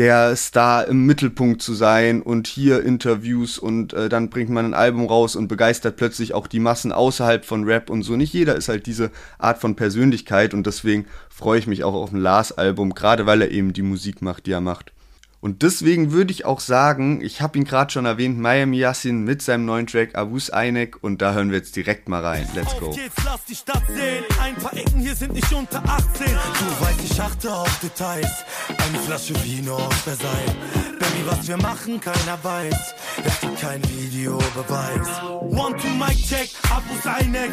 der Star im Mittelpunkt zu sein und hier Interviews und äh, dann bringt man ein Album raus und begeistert plötzlich auch die Massen außerhalb von Rap und so. Nicht jeder ist halt diese Art von Persönlichkeit und deswegen freue ich mich auch auf ein Lars-Album, gerade weil er eben die Musik macht, die er macht. Und deswegen würde ich auch sagen, ich habe ihn gerade schon erwähnt, Miami Yassin mit seinem neuen Track Abus Einek und da hören wir jetzt direkt mal rein. Let's go. Auf geht's, lass die Stadt sehen. Ein paar Ecken hier sind nicht unter 18. Du weißt, ich achte auf Details. Eine Flasche Vino aus Versailles. Baby, was wir machen, keiner weiß. Es gibt kein Videobeweis. One, two, mic check, Abus Einek.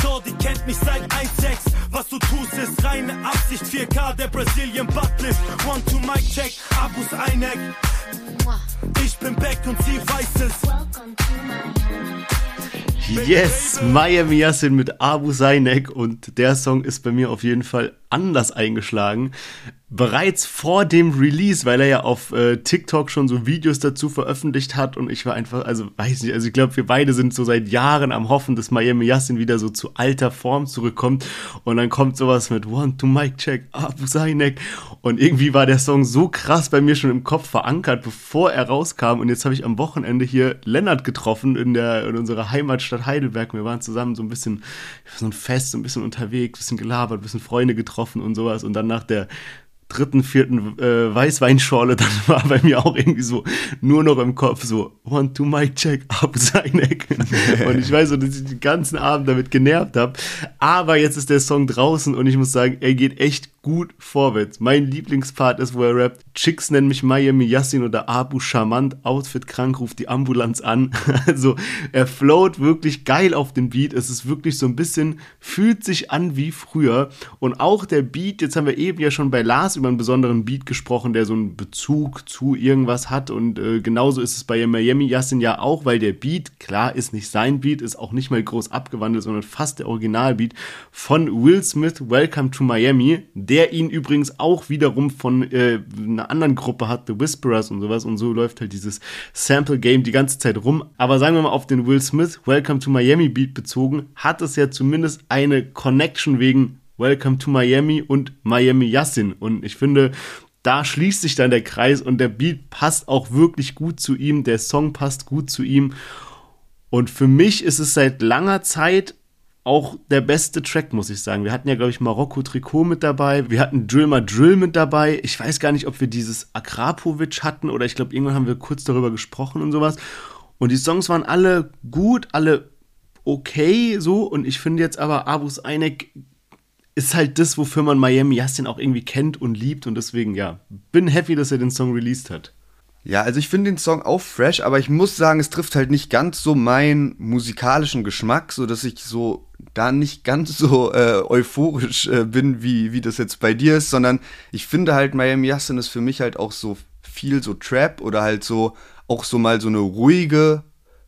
Shorty kennt mich seit 1,6. Was du tust, ist reine Absicht. 4K, der Brazilian Buttlift. One, two, mic check, Abus Eineck. Ich bin back und sie weiß es. Yes, Miami Yassin mit Abu Sainek und der Song ist bei mir auf jeden Fall anders eingeschlagen bereits vor dem Release, weil er ja auf äh, TikTok schon so Videos dazu veröffentlicht hat und ich war einfach, also weiß nicht, also ich glaube, wir beide sind so seit Jahren am Hoffen, dass Miami Yassin wieder so zu alter Form zurückkommt und dann kommt sowas mit One to Mic Check, Abu Sainek und irgendwie war der Song so krass bei mir schon im Kopf verankert, bevor er rauskam und jetzt habe ich am Wochenende hier Lennart getroffen in der in unserer Heimatstadt Heidelberg. Wir waren zusammen so ein bisschen so ein Fest, so ein bisschen unterwegs, ein bisschen gelabert, ein bisschen Freunde getroffen und sowas und dann nach der dritten, vierten äh, Weißweinschorle, dann *laughs* war bei mir auch irgendwie so nur noch im Kopf so One, two, Mic check, ab *laughs* sein Eck. und ich weiß so, dass ich den ganzen Abend damit genervt habe. Aber jetzt ist der Song draußen und ich muss sagen, er geht echt gut vorwärts. Mein Lieblingspart ist, wo er rappt, Chicks nennen mich Miami Yassin oder Abu Charmant, Outfit krank, ruft die Ambulanz an. *laughs* also er float wirklich geil auf den Beat. Es ist wirklich so ein bisschen, fühlt sich an wie früher. Und auch der Beat, jetzt haben wir eben ja schon bei Lars über einen besonderen Beat gesprochen, der so einen Bezug zu irgendwas hat. Und äh, genauso ist es bei Miami Yassin ja auch, weil der Beat, klar, ist nicht sein Beat, ist auch nicht mal groß abgewandelt, sondern fast der Originalbeat von Will Smith, Welcome to Miami der ihn übrigens auch wiederum von äh, einer anderen Gruppe hat, The Whisperers und sowas. Und so läuft halt dieses Sample-Game die ganze Zeit rum. Aber sagen wir mal auf den Will Smith Welcome to Miami Beat bezogen, hat es ja zumindest eine Connection wegen Welcome to Miami und Miami Yassin. Und ich finde, da schließt sich dann der Kreis und der Beat passt auch wirklich gut zu ihm, der Song passt gut zu ihm. Und für mich ist es seit langer Zeit auch der beste Track, muss ich sagen. Wir hatten ja, glaube ich, Marokko Trikot mit dabei. Wir hatten Drill Ma Drill mit dabei. Ich weiß gar nicht, ob wir dieses Akrapovic hatten oder ich glaube, irgendwann haben wir kurz darüber gesprochen und sowas. Und die Songs waren alle gut, alle okay so. Und ich finde jetzt aber Abus Einek ist halt das, wofür man Miami Yassin auch irgendwie kennt und liebt. Und deswegen, ja, bin happy, dass er den Song released hat. Ja, also ich finde den Song auch fresh, aber ich muss sagen, es trifft halt nicht ganz so meinen musikalischen Geschmack, so dass ich so da nicht ganz so äh, euphorisch äh, bin, wie, wie das jetzt bei dir ist, sondern ich finde halt Miami Yassin ist für mich halt auch so viel so Trap oder halt so auch so mal so eine ruhige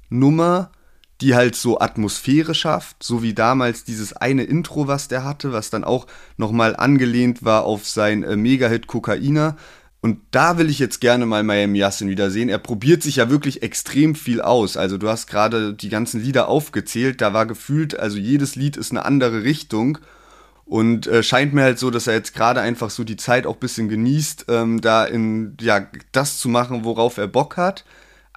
Nummer, die halt so Atmosphäre schafft, so wie damals dieses eine Intro, was der hatte, was dann auch nochmal angelehnt war auf sein äh, Mega-Hit Kokaina. Und da will ich jetzt gerne mal Miami Yassin wieder sehen. Er probiert sich ja wirklich extrem viel aus. Also du hast gerade die ganzen Lieder aufgezählt. Da war gefühlt, also jedes Lied ist eine andere Richtung. Und äh, scheint mir halt so, dass er jetzt gerade einfach so die Zeit auch ein bisschen genießt, ähm, da in, ja, das zu machen, worauf er Bock hat.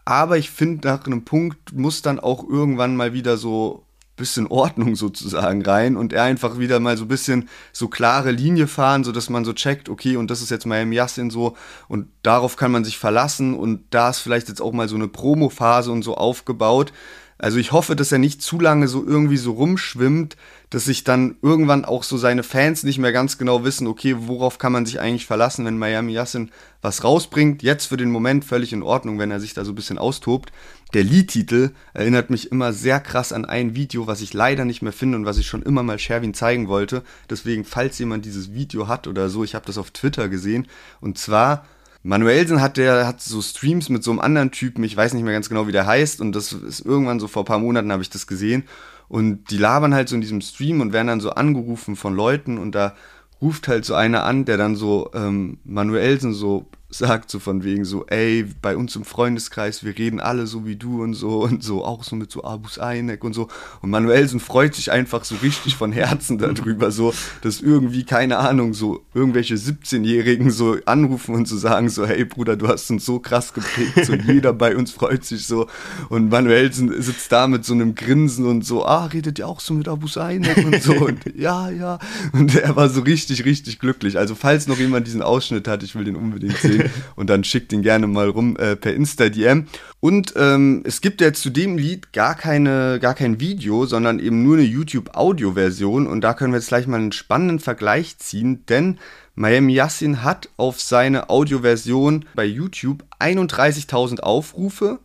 Aber ich finde, nach einem Punkt muss dann auch irgendwann mal wieder so bisschen Ordnung sozusagen rein und er einfach wieder mal so ein bisschen so klare Linie fahren, so dass man so checkt, okay, und das ist jetzt Miami Yassin so und darauf kann man sich verlassen und da ist vielleicht jetzt auch mal so eine Promo-Phase und so aufgebaut. Also ich hoffe, dass er nicht zu lange so irgendwie so rumschwimmt, dass sich dann irgendwann auch so seine Fans nicht mehr ganz genau wissen, okay, worauf kann man sich eigentlich verlassen, wenn Miami Yassin was rausbringt. Jetzt für den Moment völlig in Ordnung, wenn er sich da so ein bisschen austobt. Der Liedtitel erinnert mich immer sehr krass an ein Video, was ich leider nicht mehr finde und was ich schon immer mal Sherwin zeigen wollte. Deswegen, falls jemand dieses Video hat oder so, ich habe das auf Twitter gesehen. Und zwar Manuelsen hat der hat so Streams mit so einem anderen Typen, ich weiß nicht mehr ganz genau, wie der heißt, und das ist irgendwann so vor ein paar Monaten habe ich das gesehen. Und die labern halt so in diesem Stream und werden dann so angerufen von Leuten und da ruft halt so einer an, der dann so ähm, Manuelsen so sagt, so von wegen so, ey, bei uns im Freundeskreis, wir reden alle so wie du und so und so, auch so mit so Abus Einek und so. Und Manuelsen freut sich einfach so richtig von Herzen darüber, so, dass irgendwie, keine Ahnung, so irgendwelche 17-Jährigen so anrufen und so sagen, so, hey Bruder, du hast uns so krass geprägt, so *laughs* jeder bei uns freut sich so. Und Manuelsen sitzt da mit so einem Grinsen und so, ah, redet ihr auch so mit Abus Einek und so. Und *laughs* ja, ja. Und er war so richtig, richtig glücklich. Also, falls noch jemand diesen Ausschnitt hat, ich will den unbedingt sehen *laughs* und dann schickt ihn gerne mal rum äh, per Insta-DM. Und ähm, es gibt ja zu dem Lied gar, keine, gar kein Video, sondern eben nur eine YouTube-Audio-Version und da können wir jetzt gleich mal einen spannenden Vergleich ziehen, denn Miami Yassin hat auf seine Audioversion bei YouTube 31.000 Aufrufe,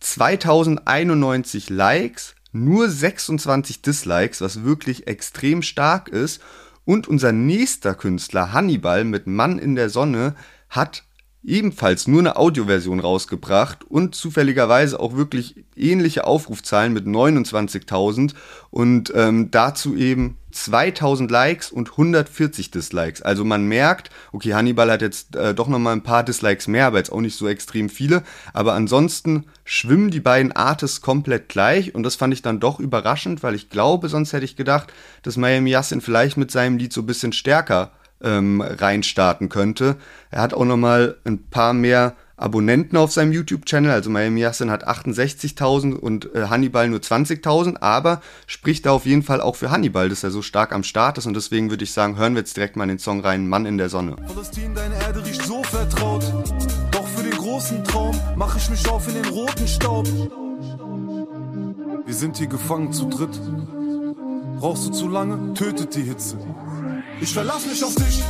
2091 Likes, nur 26 Dislikes, was wirklich extrem stark ist. Und unser nächster Künstler Hannibal mit Mann in der Sonne hat ebenfalls nur eine Audioversion rausgebracht und zufälligerweise auch wirklich ähnliche Aufrufzahlen mit 29.000 und ähm, dazu eben 2000 Likes und 140 Dislikes. Also man merkt, okay, Hannibal hat jetzt äh, doch nochmal ein paar Dislikes mehr, aber jetzt auch nicht so extrem viele. Aber ansonsten schwimmen die beiden Artists komplett gleich und das fand ich dann doch überraschend, weil ich glaube, sonst hätte ich gedacht, dass Miami Yassin vielleicht mit seinem Lied so ein bisschen stärker ähm, reinstarten könnte. Er hat auch nochmal ein paar mehr Abonnenten auf seinem YouTube-Channel. Also Miami Yassin hat 68.000 und äh, Hannibal nur 20.000, aber spricht da auf jeden Fall auch für Hannibal, dass er so stark am Start ist und deswegen würde ich sagen, hören wir jetzt direkt mal den Song rein, Mann in der Sonne. Palästin, deine Erde riecht so vertraut, doch für den großen Traum mache ich mich auf in den roten Staub. Wir sind hier gefangen zu dritt. Brauchst du zu lange, tötet die Hitze. Ich verlass mich auf dich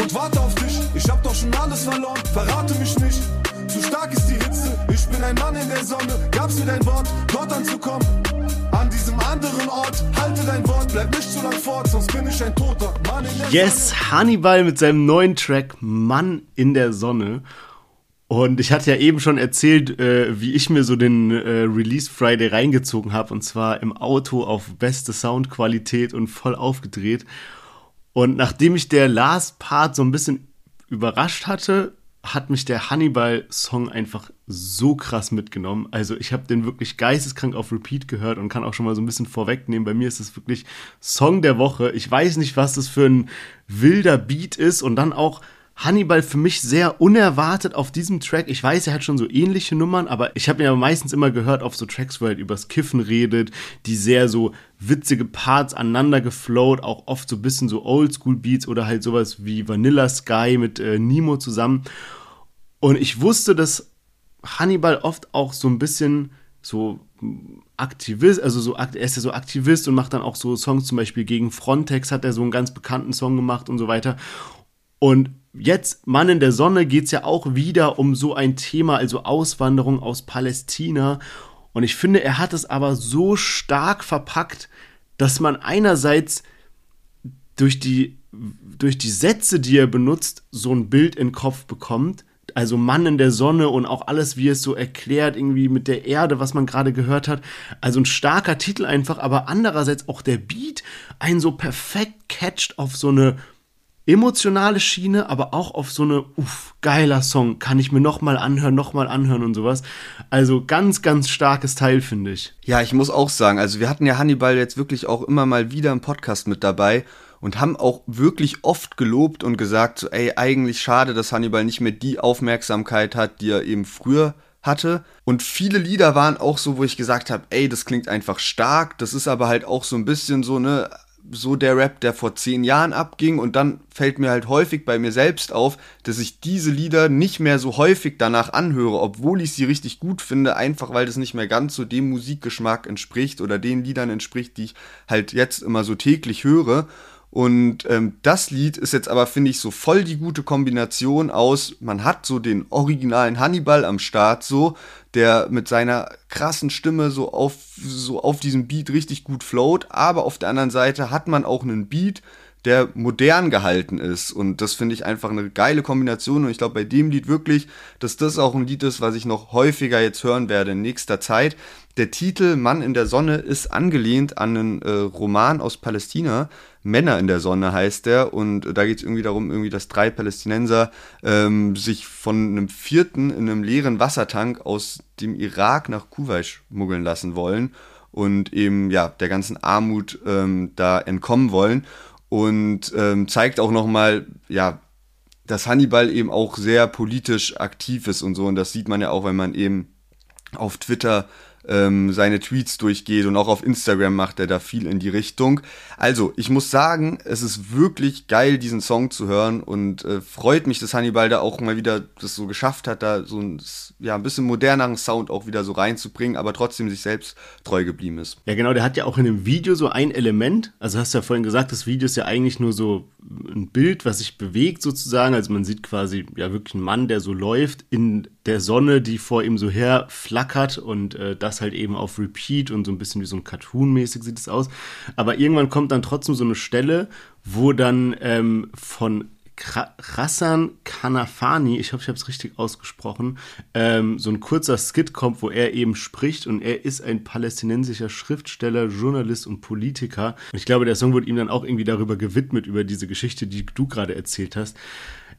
und warte auf dich. Ich hab doch schon alles verloren, verrate mich nicht. Zu stark ist die Hitze, ich bin ein Mann in der Sonne. Gab's mir dein Wort, dort anzukommen. An diesem anderen Ort, halte dein Wort, bleib nicht zu lang fort, sonst bin ich ein Toter. Mann in der yes, Sonne. Hannibal mit seinem neuen Track Mann in der Sonne. Und ich hatte ja eben schon erzählt, äh, wie ich mir so den äh, Release Friday reingezogen habe. Und zwar im Auto auf beste Soundqualität und voll aufgedreht. Und nachdem mich der Last Part so ein bisschen überrascht hatte, hat mich der Hannibal-Song einfach so krass mitgenommen. Also ich habe den wirklich geisteskrank auf Repeat gehört und kann auch schon mal so ein bisschen vorwegnehmen. Bei mir ist es wirklich Song der Woche. Ich weiß nicht, was das für ein wilder Beat ist und dann auch Hannibal für mich sehr unerwartet auf diesem Track. Ich weiß, er hat schon so ähnliche Nummern, aber ich habe ihn ja meistens immer gehört auf so Tracks, wo er halt übers Kiffen redet, die sehr so witzige Parts aneinander geflowt, auch oft so ein bisschen so Oldschool-Beats oder halt sowas wie Vanilla Sky mit äh, Nemo zusammen. Und ich wusste, dass Hannibal oft auch so ein bisschen so Aktivist, also so, er ist ja so Aktivist und macht dann auch so Songs, zum Beispiel gegen Frontex hat er so einen ganz bekannten Song gemacht und so weiter. Und jetzt, Mann in der Sonne, geht es ja auch wieder um so ein Thema, also Auswanderung aus Palästina. Und ich finde, er hat es aber so stark verpackt, dass man einerseits durch die, durch die Sätze, die er benutzt, so ein Bild in den Kopf bekommt, also Mann in der Sonne und auch alles, wie es so erklärt, irgendwie mit der Erde, was man gerade gehört hat. Also ein starker Titel einfach, aber andererseits auch der Beat einen so perfekt catcht auf so eine emotionale Schiene, aber auch auf so eine, uff, geiler Song, kann ich mir nochmal anhören, nochmal anhören und sowas. Also ganz, ganz starkes Teil, finde ich. Ja, ich muss auch sagen, also wir hatten ja Hannibal jetzt wirklich auch immer mal wieder im Podcast mit dabei und haben auch wirklich oft gelobt und gesagt, so, ey, eigentlich schade, dass Hannibal nicht mehr die Aufmerksamkeit hat, die er eben früher hatte. Und viele Lieder waren auch so, wo ich gesagt habe, ey, das klingt einfach stark. Das ist aber halt auch so ein bisschen so, ne, so der Rap, der vor zehn Jahren abging. Und dann fällt mir halt häufig bei mir selbst auf, dass ich diese Lieder nicht mehr so häufig danach anhöre, obwohl ich sie richtig gut finde, einfach weil das nicht mehr ganz so dem Musikgeschmack entspricht oder den Liedern entspricht, die ich halt jetzt immer so täglich höre. Und ähm, das Lied ist jetzt aber, finde ich, so voll die gute Kombination aus, man hat so den originalen Hannibal am Start, so, der mit seiner krassen Stimme so auf, so auf diesem Beat richtig gut float, aber auf der anderen Seite hat man auch einen Beat, der modern gehalten ist. Und das finde ich einfach eine geile Kombination. Und ich glaube bei dem Lied wirklich, dass das auch ein Lied ist, was ich noch häufiger jetzt hören werde in nächster Zeit. Der Titel Mann in der Sonne ist angelehnt an einen äh, Roman aus Palästina. Männer in der Sonne heißt der. Und da geht es irgendwie darum, irgendwie, dass drei Palästinenser ähm, sich von einem vierten in einem leeren Wassertank aus dem Irak nach Kuwait schmuggeln lassen wollen und eben ja der ganzen Armut ähm, da entkommen wollen und ähm, zeigt auch nochmal, ja, dass Hannibal eben auch sehr politisch aktiv ist und so. Und das sieht man ja auch, wenn man eben auf Twitter ähm, seine Tweets durchgeht und auch auf Instagram macht er da viel in die Richtung. Also, ich muss sagen, es ist wirklich geil, diesen Song zu hören und äh, freut mich, dass Hannibal da auch mal wieder das so geschafft hat, da so ein, ja, ein bisschen moderneren Sound auch wieder so reinzubringen, aber trotzdem sich selbst treu geblieben ist. Ja, genau, der hat ja auch in dem Video so ein Element, also hast du ja vorhin gesagt, das Video ist ja eigentlich nur so ein Bild, was sich bewegt sozusagen, also man sieht quasi ja wirklich einen Mann, der so läuft in der Sonne, die vor ihm so her flackert und äh, das halt eben auf Repeat und so ein bisschen wie so ein Cartoon-mäßig sieht es aus. Aber irgendwann kommt dann trotzdem so eine Stelle, wo dann ähm, von Rassan Kanafani, ich hoffe, ich habe es richtig ausgesprochen, ähm, so ein kurzer Skit kommt, wo er eben spricht und er ist ein palästinensischer Schriftsteller, Journalist und Politiker. Und ich glaube, der Song wird ihm dann auch irgendwie darüber gewidmet, über diese Geschichte, die du gerade erzählt hast.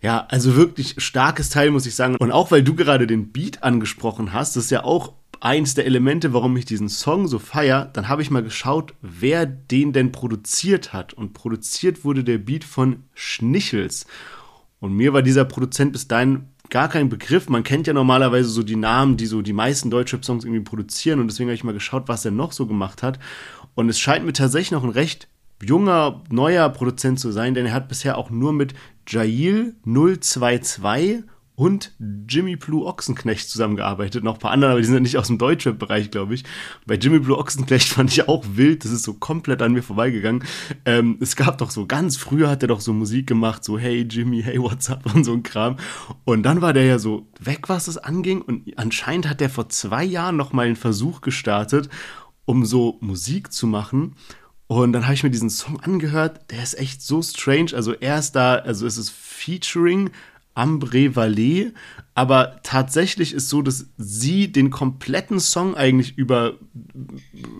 Ja, also wirklich starkes Teil, muss ich sagen. Und auch weil du gerade den Beat angesprochen hast, das ist ja auch eins der Elemente, warum ich diesen Song so feier, dann habe ich mal geschaut, wer den denn produziert hat. Und produziert wurde der Beat von Schnichels. Und mir war dieser Produzent bis dahin gar kein Begriff. Man kennt ja normalerweise so die Namen, die so die meisten Deutschrap-Songs irgendwie produzieren. Und deswegen habe ich mal geschaut, was er noch so gemacht hat. Und es scheint mir tatsächlich noch ein recht junger, neuer Produzent zu sein, denn er hat bisher auch nur mit Jail 022 und Jimmy Blue Ochsenknecht zusammengearbeitet. Noch ein paar andere, aber die sind nicht aus dem Deutschrap-Bereich, glaube ich. Bei Jimmy Blue Ochsenknecht *laughs* fand ich auch wild. Das ist so komplett an mir vorbeigegangen. Ähm, es gab doch so ganz früher hat er doch so Musik gemacht, so Hey Jimmy, hey what's up und so ein Kram. Und dann war der ja so weg, was das anging. Und anscheinend hat der vor zwei Jahren noch mal einen Versuch gestartet, um so Musik zu machen. Und dann habe ich mir diesen Song angehört. Der ist echt so strange. Also er ist da, also es ist Featuring Ambre Vallée, aber tatsächlich ist so, dass sie den kompletten Song eigentlich über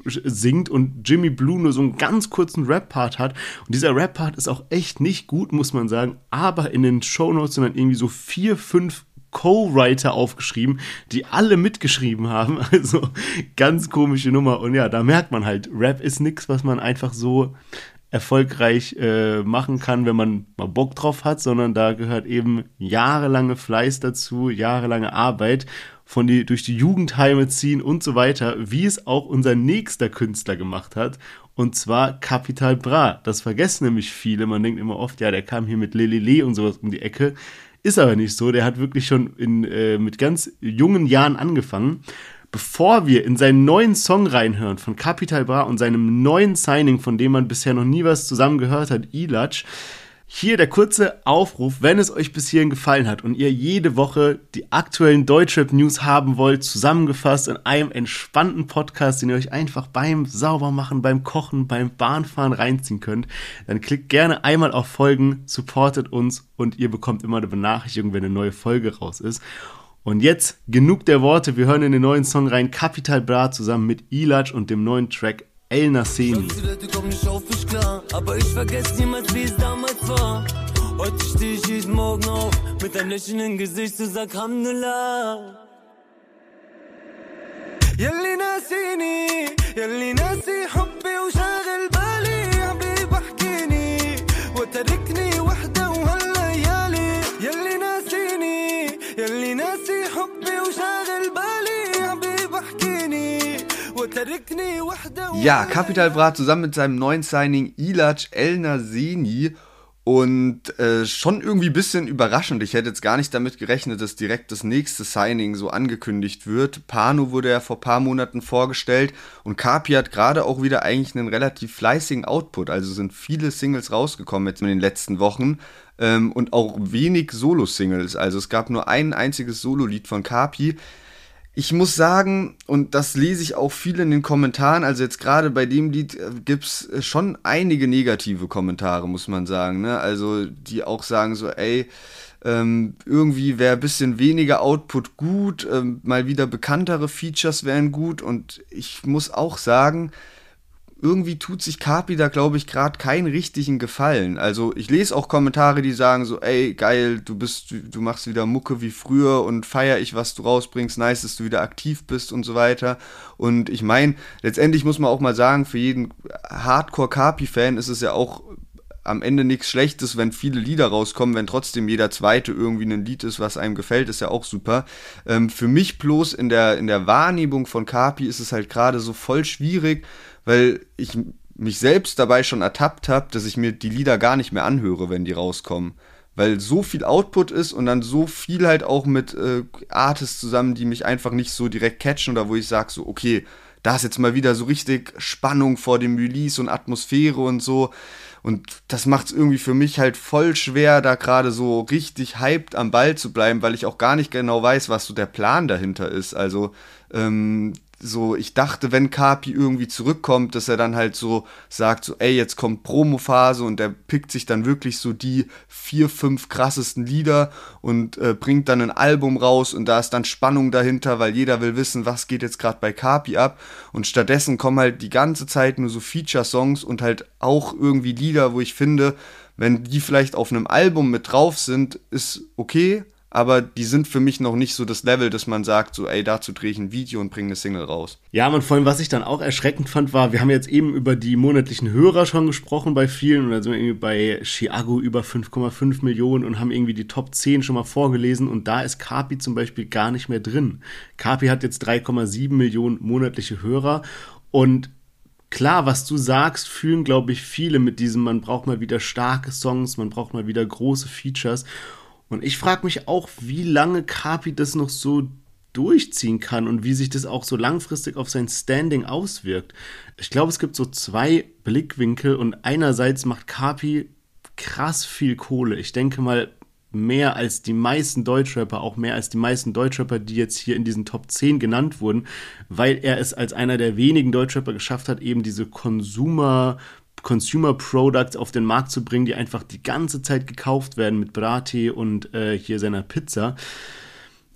singt und Jimmy Blue nur so einen ganz kurzen Rap-Part hat. Und dieser Rap-Part ist auch echt nicht gut, muss man sagen, aber in den Shownotes sind dann irgendwie so vier, fünf Co-Writer aufgeschrieben, die alle mitgeschrieben haben. *laughs* Also ganz komische Nummer. Und ja, da merkt man halt, Rap ist nichts, was man einfach so erfolgreich äh, machen kann, wenn man mal Bock drauf hat, sondern da gehört eben jahrelange Fleiß dazu, jahrelange Arbeit von die, durch die Jugendheime ziehen und so weiter, wie es auch unser nächster Künstler gemacht hat. Und zwar Capital Bra. Das vergessen nämlich viele. Man denkt immer oft, ja, der kam hier mit Lelele und sowas um die Ecke. Ist aber nicht so. Der hat wirklich schon in, äh, mit ganz jungen Jahren angefangen. Bevor wir in seinen neuen Song reinhören von Capital Bra und seinem neuen Signing, von dem man bisher noch nie was zusammen gehört hat, Ilatsch, hier der kurze Aufruf, wenn es euch bis hierhin gefallen hat und ihr jede Woche die aktuellen Deutschrap-News haben wollt, zusammengefasst in einem entspannten Podcast, den ihr euch einfach beim Saubermachen, beim Kochen, beim Bahnfahren reinziehen könnt, dann klickt gerne einmal auf Folgen, supportet uns und ihr bekommt immer eine Benachrichtigung, wenn eine neue Folge raus ist. Und jetzt genug der Worte, wir hören in den neuen Song rein Capital Bra zusammen mit Ilatsch und dem neuen Track El Nasseni. Aber ich vergesse niemals, wie es damals war. Heute stehe ich jeden Morgen auf mit einem Lächeln im Gesicht und sag Alhamdulillah. يلي ناسيني يلي ناسي حبي وشاغل بالي حبيب احكيني وتركني وحده يلي ناسي حبي وشاغل بالي حبيب احكيني Ja, Capital Bra zusammen mit seinem neuen Signing Ilac El Naseni und äh, schon irgendwie ein bisschen überraschend. Ich hätte jetzt gar nicht damit gerechnet, dass direkt das nächste Signing so angekündigt wird. Pano wurde ja vor paar Monaten vorgestellt und Kapi hat gerade auch wieder eigentlich einen relativ fleißigen Output. Also sind viele Singles rausgekommen jetzt in den letzten Wochen ähm, und auch wenig Solo-Singles. Also es gab nur ein einziges Solo-Lied von Kapi ich muss sagen, und das lese ich auch viel in den Kommentaren, also jetzt gerade bei dem Lied äh, gibt's äh, schon einige negative Kommentare, muss man sagen. Ne? Also die auch sagen so, ey, ähm, irgendwie wäre ein bisschen weniger Output gut, ähm, mal wieder bekanntere Features wären gut. Und ich muss auch sagen, irgendwie tut sich Kapi da, glaube ich, gerade keinen richtigen Gefallen. Also ich lese auch Kommentare, die sagen so, ey, geil, du bist, du machst wieder Mucke wie früher und feier ich, was du rausbringst, nice, dass du wieder aktiv bist und so weiter. Und ich meine, letztendlich muss man auch mal sagen, für jeden Hardcore-Kapi-Fan ist es ja auch am Ende nichts Schlechtes, wenn viele Lieder rauskommen, wenn trotzdem jeder zweite irgendwie ein Lied ist, was einem gefällt, ist ja auch super. Ähm, für mich bloß in der, in der Wahrnehmung von Kapi ist es halt gerade so voll schwierig, weil ich mich selbst dabei schon ertappt habe, dass ich mir die Lieder gar nicht mehr anhöre, wenn die rauskommen. Weil so viel Output ist und dann so viel halt auch mit äh, Artists zusammen, die mich einfach nicht so direkt catchen oder wo ich sage so, okay, da ist jetzt mal wieder so richtig Spannung vor dem Release und Atmosphäre und so. Und das macht es irgendwie für mich halt voll schwer, da gerade so richtig hyped am Ball zu bleiben, weil ich auch gar nicht genau weiß, was so der Plan dahinter ist. Also ähm, so, ich dachte, wenn Kapi irgendwie zurückkommt, dass er dann halt so sagt, so, ey, jetzt kommt Promophase und er pickt sich dann wirklich so die vier, fünf krassesten Lieder und äh, bringt dann ein Album raus und da ist dann Spannung dahinter, weil jeder will wissen, was geht jetzt gerade bei Kapi ab. Und stattdessen kommen halt die ganze Zeit nur so Feature-Songs und halt auch irgendwie Lieder, wo ich finde, wenn die vielleicht auf einem Album mit drauf sind, ist okay, aber die sind für mich noch nicht so das Level, dass man sagt, so, ey, dazu drehe ich ein Video und bringe eine Single raus. Ja, und vor allem, was ich dann auch erschreckend fand, war, wir haben jetzt eben über die monatlichen Hörer schon gesprochen bei vielen, und da sind wir irgendwie bei Chiago über 5,5 Millionen und haben irgendwie die Top 10 schon mal vorgelesen, und da ist Kapi zum Beispiel gar nicht mehr drin. Kapi hat jetzt 3,7 Millionen monatliche Hörer, und klar, was du sagst, fühlen, glaube ich, viele mit diesem, man braucht mal wieder starke Songs, man braucht mal wieder große Features. Und ich frage mich auch, wie lange Kapi das noch so durchziehen kann und wie sich das auch so langfristig auf sein Standing auswirkt. Ich glaube, es gibt so zwei Blickwinkel und einerseits macht Kapi krass viel Kohle. Ich denke mal mehr als die meisten Deutschrapper, auch mehr als die meisten Deutschrapper, die jetzt hier in diesen Top 10 genannt wurden, weil er es als einer der wenigen Deutschrapper geschafft hat, eben diese Consumer Consumer Products auf den Markt zu bringen, die einfach die ganze Zeit gekauft werden mit Brati und äh, hier seiner Pizza.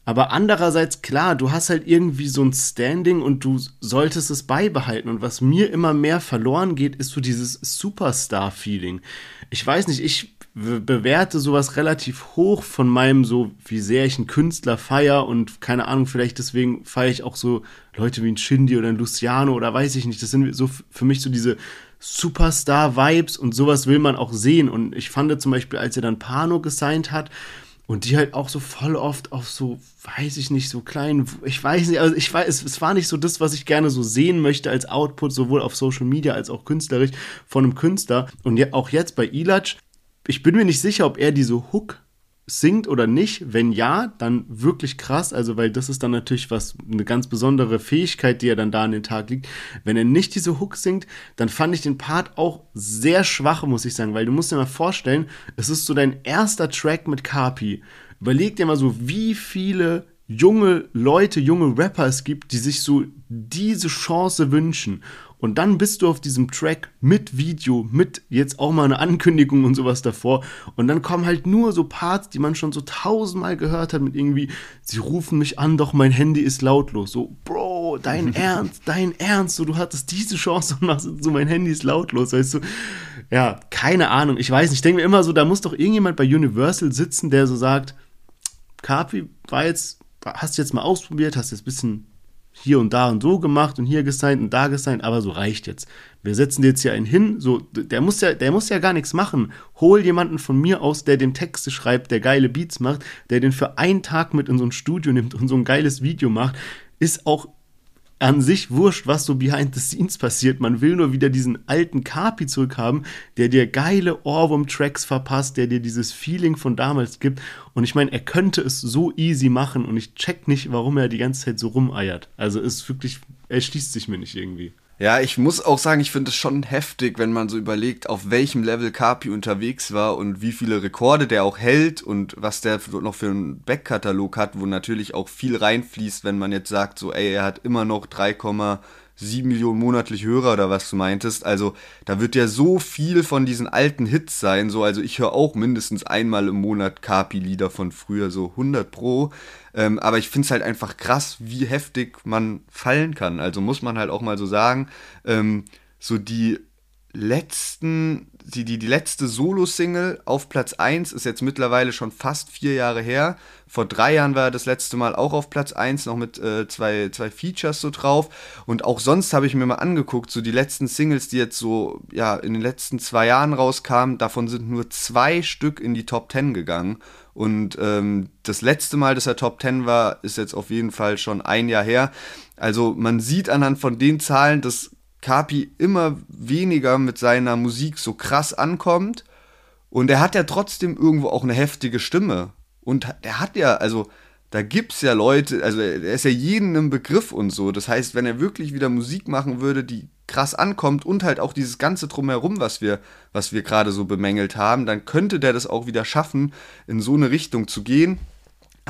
Aber andererseits, klar, du hast halt irgendwie so ein Standing und du solltest es beibehalten. Und was mir immer mehr verloren geht, ist so dieses Superstar-Feeling. Ich weiß nicht, ich bewerte sowas relativ hoch von meinem so, wie sehr ich einen Künstler feier und keine Ahnung, vielleicht deswegen feiere ich auch so Leute wie ein Shindy oder ein Luciano oder weiß ich nicht. Das sind so für mich so diese Superstar-Vibes und sowas will man auch sehen. Und ich fand zum Beispiel, als er dann Pano gesigned hat, und die halt auch so voll oft auf so, weiß ich nicht, so kleinen, ich weiß nicht, also ich weiß, es, es, war nicht so das, was ich gerne so sehen möchte als Output, sowohl auf Social Media als auch künstlerisch von einem Künstler. Und ja, auch jetzt bei Ilach, ich bin mir nicht sicher, ob er diese Hook singt oder nicht. Wenn ja, dann wirklich krass. Also, weil das ist dann natürlich was, eine ganz besondere Fähigkeit, die er dann da an den Tag liegt. Wenn er nicht diese Hook singt, dann fand ich den Part auch sehr schwach, muss ich sagen, weil du musst dir mal vorstellen, es ist so dein erster Track mit Kapi. Überleg dir mal so, wie viele junge Leute, junge Rapper es gibt, die sich so diese Chance wünschen. Und dann bist du auf diesem Track mit Video, mit jetzt auch mal eine Ankündigung und sowas davor. Und dann kommen halt nur so Parts, die man schon so tausendmal gehört hat, mit irgendwie, sie rufen mich an, doch mein Handy ist lautlos. So, Bro, dein *laughs* Ernst, dein Ernst, so, du hattest diese Chance und machst so, mein Handy ist lautlos, weißt du. Ja, keine Ahnung, ich weiß nicht. Ich denke mir immer so, da muss doch irgendjemand bei Universal sitzen, der so sagt, Kapi war jetzt, hast du jetzt mal ausprobiert, hast jetzt ein bisschen hier und da und so gemacht und hier gesigned und da gesigned, aber so reicht jetzt. Wir setzen jetzt hier einen hin, so, der muss ja, der muss ja gar nichts machen. Hol jemanden von mir aus, der dem Texte schreibt, der geile Beats macht, der den für einen Tag mit in so ein Studio nimmt und so ein geiles Video macht, ist auch an sich wurscht, was so behind the scenes passiert. Man will nur wieder diesen alten Kapi zurückhaben, der dir geile Ohrwurm-Tracks verpasst, der dir dieses Feeling von damals gibt. Und ich meine, er könnte es so easy machen und ich check nicht, warum er die ganze Zeit so rumeiert. Also ist wirklich, er schließt sich mir nicht irgendwie. Ja, ich muss auch sagen, ich finde es schon heftig, wenn man so überlegt, auf welchem Level Kapi unterwegs war und wie viele Rekorde der auch hält und was der noch für einen Backkatalog hat, wo natürlich auch viel reinfließt, wenn man jetzt sagt, so, ey, er hat immer noch 3, 7 Millionen monatlich Hörer oder was du meintest. Also da wird ja so viel von diesen alten Hits sein. So, also ich höre auch mindestens einmal im Monat Kapi-Lieder von früher, so 100 pro. Ähm, aber ich finde es halt einfach krass, wie heftig man fallen kann. Also muss man halt auch mal so sagen, ähm, so die letzten, die, die, die letzte Solo-Single auf Platz 1 ist jetzt mittlerweile schon fast vier Jahre her. Vor drei Jahren war er das letzte Mal auch auf Platz 1, noch mit äh, zwei, zwei Features so drauf. Und auch sonst habe ich mir mal angeguckt, so die letzten Singles, die jetzt so ja, in den letzten zwei Jahren rauskamen, davon sind nur zwei Stück in die Top 10 gegangen. Und ähm, das letzte Mal, dass er Top 10 war, ist jetzt auf jeden Fall schon ein Jahr her. Also man sieht anhand von den Zahlen, dass Kapi immer weniger mit seiner Musik so krass ankommt. Und er hat ja trotzdem irgendwo auch eine heftige Stimme. Und er hat ja, also da gibt's ja Leute, also er ist ja jeden im Begriff und so. Das heißt, wenn er wirklich wieder Musik machen würde, die krass ankommt und halt auch dieses ganze drumherum, was wir, was wir gerade so bemängelt haben, dann könnte der das auch wieder schaffen, in so eine Richtung zu gehen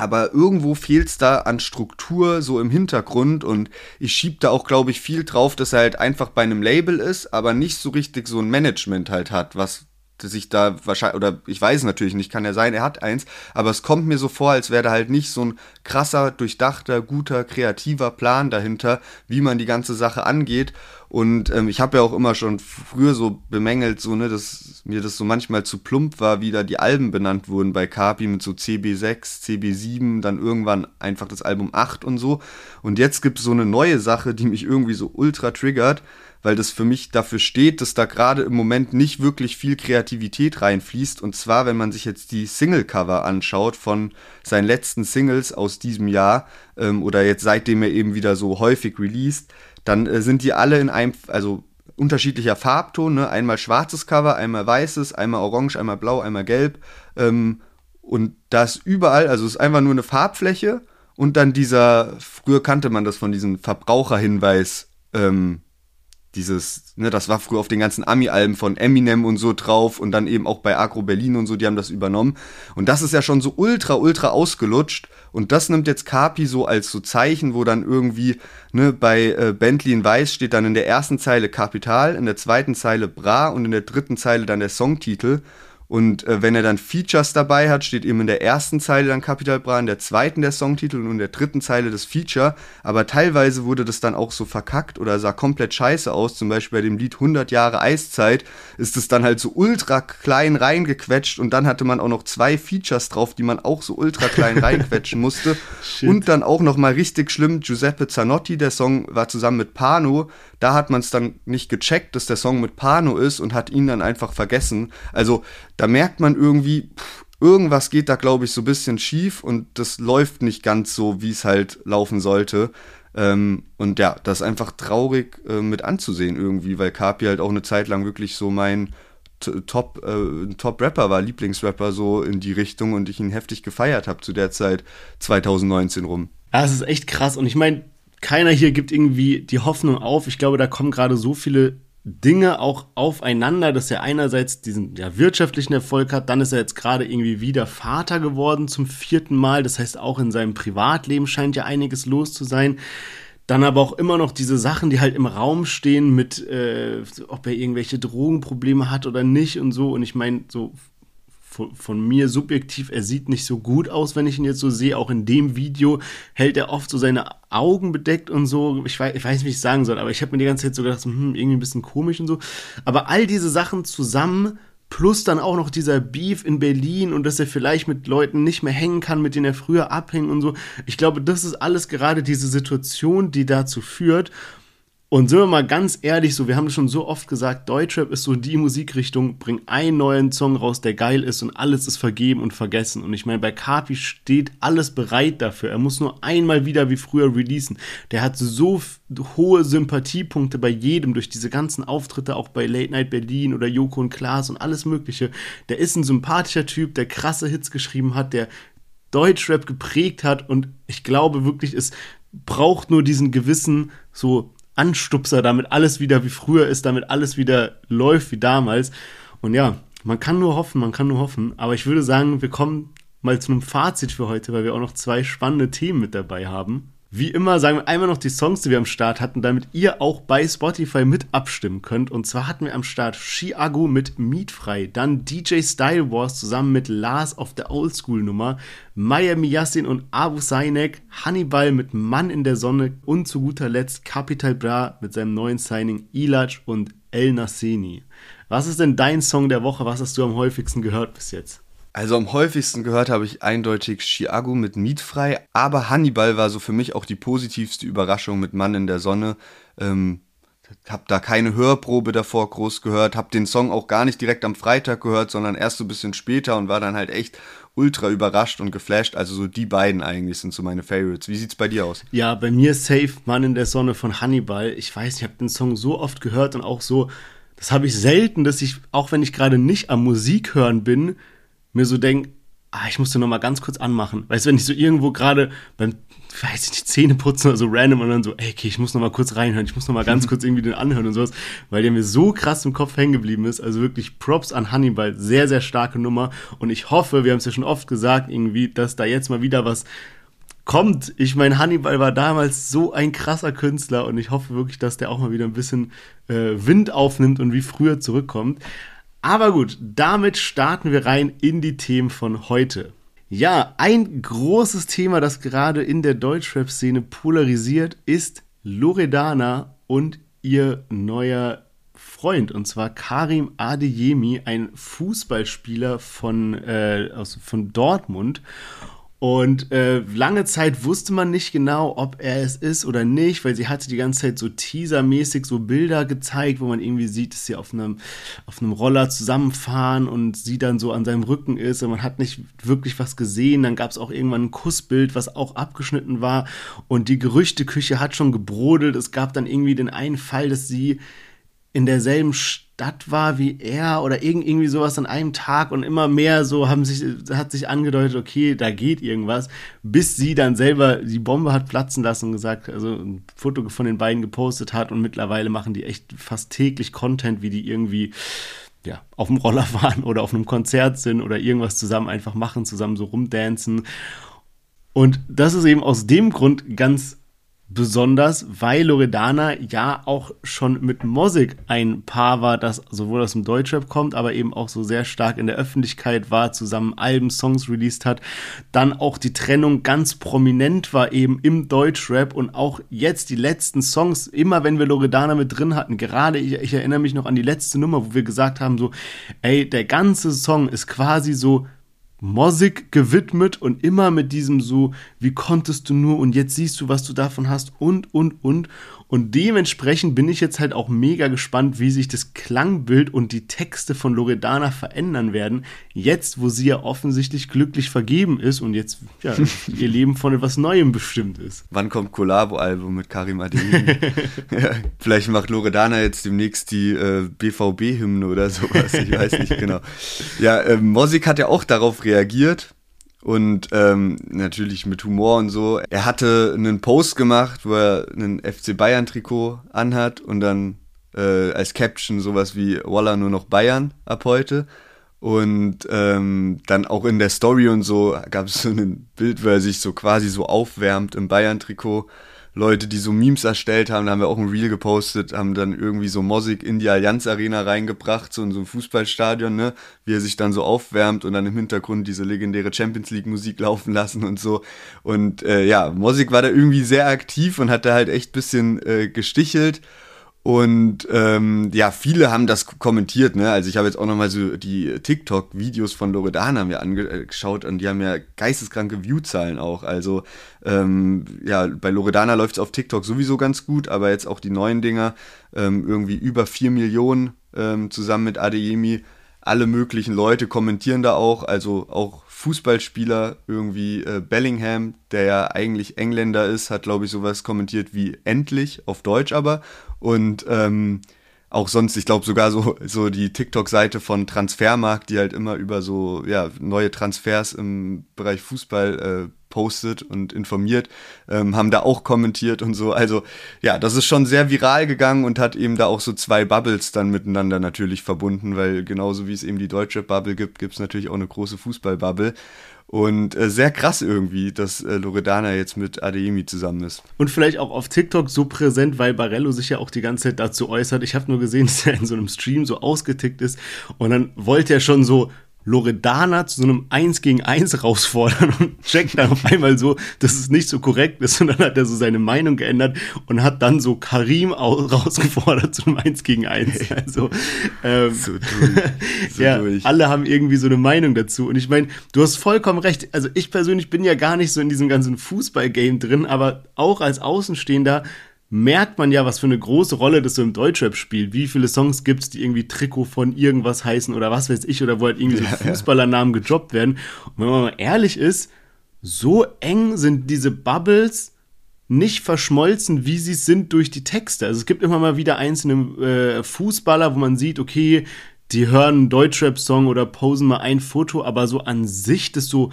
aber irgendwo fehlt es da an Struktur so im Hintergrund und ich schieb da auch, glaube ich, viel drauf, dass er halt einfach bei einem Label ist, aber nicht so richtig so ein Management halt hat, was sich da wahrscheinlich, oder ich weiß natürlich nicht, kann ja sein, er hat eins, aber es kommt mir so vor, als wäre da halt nicht so ein krasser, durchdachter, guter, kreativer Plan dahinter, wie man die ganze Sache angeht. Und ähm, ich habe ja auch immer schon früher so bemängelt, so, ne, dass mir das so manchmal zu plump war, wie da die Alben benannt wurden bei Kapi mit so CB6, CB7, dann irgendwann einfach das Album 8 und so. Und jetzt gibt es so eine neue Sache, die mich irgendwie so ultra triggert weil das für mich dafür steht, dass da gerade im Moment nicht wirklich viel Kreativität reinfließt. Und zwar, wenn man sich jetzt die Single-Cover anschaut von seinen letzten Singles aus diesem Jahr ähm, oder jetzt seitdem er eben wieder so häufig released, dann äh, sind die alle in einem, also unterschiedlicher Farbton, ne? einmal schwarzes Cover, einmal weißes, einmal orange, einmal blau, einmal gelb. Ähm, und das überall, also es ist einfach nur eine Farbfläche und dann dieser, früher kannte man das von diesem Verbraucherhinweis, ähm, dieses, ne, das war früher auf den ganzen Ami-Alben von Eminem und so drauf und dann eben auch bei Agro Berlin und so, die haben das übernommen. Und das ist ja schon so ultra, ultra ausgelutscht. Und das nimmt jetzt Kapi so als so Zeichen, wo dann irgendwie, ne, bei äh, Bentley in Weiß steht dann in der ersten Zeile Kapital, in der zweiten Zeile Bra und in der dritten Zeile dann der Songtitel. Und äh, wenn er dann Features dabei hat, steht eben in der ersten Zeile dann Capital Bra, in der zweiten der Songtitel und in der dritten Zeile das Feature. Aber teilweise wurde das dann auch so verkackt oder sah komplett scheiße aus. Zum Beispiel bei dem Lied 100 Jahre Eiszeit ist es dann halt so ultra klein reingequetscht und dann hatte man auch noch zwei Features drauf, die man auch so ultra klein *laughs* reinquetschen musste. und dann auch noch mal richtig schlimm, Giuseppe Zanotti, der Song war zusammen mit Pano. Da hat man es dann nicht gecheckt, dass der Song mit Pano ist und hat ihn dann einfach vergessen. Also da merkt man irgendwie, pff, irgendwas geht da, glaube ich, so ein bisschen schief und das läuft nicht ganz so, wie es halt laufen sollte. Ähm, und ja, das ist einfach traurig äh, mit anzusehen irgendwie, weil Kapi halt auch eine Zeit lang wirklich so mein Top, äh, Top-Rapper war, Lieblingsrapper so in die Richtung und ich ihn heftig gefeiert habe zu der Zeit 2019 rum. Ja, das ist echt krass und ich meine, keiner hier gibt irgendwie die Hoffnung auf. Ich glaube, da kommen gerade so viele Dinge auch aufeinander, dass er einerseits diesen ja, wirtschaftlichen Erfolg hat, dann ist er jetzt gerade irgendwie wieder Vater geworden zum vierten Mal. Das heißt, auch in seinem Privatleben scheint ja einiges los zu sein. Dann aber auch immer noch diese Sachen, die halt im Raum stehen mit, äh, ob er irgendwelche Drogenprobleme hat oder nicht und so. Und ich meine, so von, von, mir subjektiv, er sieht nicht so gut aus, wenn ich ihn jetzt so sehe. Auch in dem Video hält er oft so seine Augen bedeckt und so. Ich weiß, ich weiß nicht, wie ich sagen soll, aber ich habe mir die ganze Zeit so gedacht, hm, irgendwie ein bisschen komisch und so. Aber all diese Sachen zusammen, plus dann auch noch dieser Beef in Berlin und dass er vielleicht mit Leuten nicht mehr hängen kann, mit denen er früher abhängt und so. Ich glaube, das ist alles gerade diese Situation, die dazu führt. Und sind wir mal ganz ehrlich, so, wir haben schon so oft gesagt, Deutschrap ist so die Musikrichtung, bring einen neuen Song raus, der geil ist und alles ist vergeben und vergessen. Und ich meine, bei Kapi steht alles bereit dafür. Er muss nur einmal wieder wie früher releasen. Der hat so hohe Sympathiepunkte bei jedem durch diese ganzen Auftritte, auch bei Late Night Berlin oder Joko und Klaas und alles Mögliche. Der ist ein sympathischer Typ, der krasse Hits geschrieben hat, der Deutschrap geprägt hat und ich glaube wirklich, es braucht nur diesen gewissen so Anstupser, damit alles wieder wie früher ist, damit alles wieder läuft wie damals. Und ja, man kann nur hoffen, man kann nur hoffen. Aber ich würde sagen, wir kommen mal zu einem Fazit für heute, weil wir auch noch zwei spannende Themen mit dabei haben. Wie immer sagen wir einmal noch die Songs, die wir am Start hatten, damit ihr auch bei Spotify mit abstimmen könnt. Und zwar hatten wir am Start Chiago mit Mietfrei, dann DJ Style Wars zusammen mit Lars auf der Oldschool Nummer, Miami Yassin und Abu Sainek, Hannibal mit Mann in der Sonne und zu guter Letzt Capital Bra mit seinem neuen Signing Ilaj und El Nasseni. Was ist denn dein Song der Woche? Was hast du am häufigsten gehört bis jetzt? Also am häufigsten gehört habe ich eindeutig Chiago mit Mietfrei, aber Hannibal war so für mich auch die positivste Überraschung mit Mann in der Sonne. Ähm, hab da keine Hörprobe davor groß gehört, hab den Song auch gar nicht direkt am Freitag gehört, sondern erst so ein bisschen später und war dann halt echt ultra überrascht und geflasht. Also so die beiden eigentlich sind so meine Favorites. Wie sieht's bei dir aus? Ja, bei mir Safe Mann in der Sonne von Hannibal. Ich weiß, ich habe den Song so oft gehört und auch so, das habe ich selten, dass ich, auch wenn ich gerade nicht am Musik hören bin, mir so denke, ah, ich musste noch mal ganz kurz anmachen. Weißt du, wenn ich so irgendwo gerade beim, weiß ich nicht, Zähne putzen oder so random und dann so, ey, okay, ich muss noch mal kurz reinhören, ich muss noch mal ganz *laughs* kurz irgendwie den anhören und sowas, weil der mir so krass im Kopf hängen geblieben ist. Also wirklich Props an Hannibal, sehr, sehr starke Nummer und ich hoffe, wir haben es ja schon oft gesagt, irgendwie, dass da jetzt mal wieder was kommt. Ich meine, Hannibal war damals so ein krasser Künstler und ich hoffe wirklich, dass der auch mal wieder ein bisschen äh, Wind aufnimmt und wie früher zurückkommt. Aber gut, damit starten wir rein in die Themen von heute. Ja, ein großes Thema, das gerade in der Deutschrap-Szene polarisiert, ist Loredana und ihr neuer Freund, und zwar Karim Adeyemi, ein Fußballspieler von, äh, aus, von Dortmund. Und äh, lange Zeit wusste man nicht genau, ob er es ist oder nicht, weil sie hatte die ganze Zeit so teasermäßig so Bilder gezeigt, wo man irgendwie sieht, dass sie auf einem, auf einem Roller zusammenfahren und sie dann so an seinem Rücken ist und man hat nicht wirklich was gesehen. Dann gab es auch irgendwann ein Kussbild, was auch abgeschnitten war und die Gerüchteküche hat schon gebrodelt. Es gab dann irgendwie den einen Fall, dass sie in derselben Stadt war wie er oder irgendwie sowas an einem Tag und immer mehr so haben sich, hat sich angedeutet, okay, da geht irgendwas, bis sie dann selber die Bombe hat platzen lassen und gesagt, also ein Foto von den beiden gepostet hat und mittlerweile machen die echt fast täglich Content, wie die irgendwie ja, auf dem Roller *laughs* fahren oder auf einem Konzert sind oder irgendwas zusammen einfach machen, zusammen so rumdancen. Und das ist eben aus dem Grund ganz Besonders, weil Loredana ja auch schon mit Mosik ein Paar war, das sowohl aus dem Deutschrap kommt, aber eben auch so sehr stark in der Öffentlichkeit war, zusammen Alben, Songs released hat. Dann auch die Trennung ganz prominent war eben im Deutschrap und auch jetzt die letzten Songs, immer wenn wir Loredana mit drin hatten, gerade ich, ich erinnere mich noch an die letzte Nummer, wo wir gesagt haben so, ey, der ganze Song ist quasi so Mosig gewidmet und immer mit diesem so, wie konntest du nur und jetzt siehst du, was du davon hast und, und, und. Und dementsprechend bin ich jetzt halt auch mega gespannt, wie sich das Klangbild und die Texte von Loredana verändern werden. Jetzt, wo sie ja offensichtlich glücklich vergeben ist und jetzt ja, *laughs* ihr Leben von etwas Neuem bestimmt ist. Wann kommt Collabo-Album mit Karim Adeyemi? *laughs* ja, vielleicht macht Loredana jetzt demnächst die äh, BVB-Hymne oder sowas. Ich weiß nicht genau. Ja, äh, Mosik hat ja auch darauf reagiert und ähm, natürlich mit Humor und so. Er hatte einen Post gemacht, wo er einen FC Bayern Trikot anhat und dann äh, als Caption sowas wie Walla nur noch Bayern ab heute. Und ähm, dann auch in der Story und so gab es so ein Bild, wo er sich so quasi so aufwärmt im Bayern-Trikot Leute, die so Memes erstellt haben, da haben wir auch ein Reel gepostet, haben dann irgendwie so Mosik in die Allianz Arena reingebracht, so in so ein Fußballstadion, ne, wie er sich dann so aufwärmt und dann im Hintergrund diese legendäre Champions League Musik laufen lassen und so. Und äh, ja, Mosik war da irgendwie sehr aktiv und hat da halt echt bisschen äh, gestichelt und ähm, ja, viele haben das kommentiert, ne? Also ich habe jetzt auch nochmal so die TikTok-Videos von Loredana mir angeschaut und die haben ja geisteskranke Viewzahlen auch. Also ähm, ja, bei Loredana läuft es auf TikTok sowieso ganz gut, aber jetzt auch die neuen Dinger, ähm, irgendwie über 4 Millionen ähm, zusammen mit Adeyemi. Alle möglichen Leute kommentieren da auch, also auch Fußballspieler, irgendwie äh, Bellingham, der ja eigentlich Engländer ist, hat, glaube ich, sowas kommentiert wie endlich, auf Deutsch aber. Und ähm, auch sonst, ich glaube sogar so, so die TikTok-Seite von Transfermarkt, die halt immer über so ja, neue Transfers im Bereich Fußball äh, postet und informiert, ähm, haben da auch kommentiert und so. Also ja, das ist schon sehr viral gegangen und hat eben da auch so zwei Bubbles dann miteinander natürlich verbunden, weil genauso wie es eben die deutsche Bubble gibt, gibt es natürlich auch eine große Fußball-Bubble. Und äh, sehr krass irgendwie, dass äh, Loredana jetzt mit Adeyemi zusammen ist. Und vielleicht auch auf TikTok so präsent, weil Barello sich ja auch die ganze Zeit dazu äußert. Ich habe nur gesehen, *laughs* dass er in so einem Stream so ausgetickt ist. Und dann wollte er schon so Loredana zu so einem 1 gegen 1 herausfordern und checkt dann auf einmal so, dass es nicht so korrekt ist und dann hat er so seine Meinung geändert und hat dann so Karim rausgefordert zu einem 1 gegen 1. Also, ähm, so durch. *laughs* So ja, durch. alle haben irgendwie so eine Meinung dazu und ich meine, du hast vollkommen recht. Also ich persönlich bin ja gar nicht so in diesem ganzen Fußball-Game drin, aber auch als Außenstehender merkt man ja, was für eine große Rolle das so im Deutschrap spielt. Wie viele Songs gibt es, die irgendwie Trikot von irgendwas heißen oder was weiß ich, oder wo halt irgendwie ja, so Fußballernamen gedroppt werden. Und wenn man mal ehrlich ist, so eng sind diese Bubbles nicht verschmolzen, wie sie sind durch die Texte. Also es gibt immer mal wieder einzelne äh, Fußballer, wo man sieht, okay, die hören einen Deutschrap-Song oder posen mal ein Foto, aber so an sich das so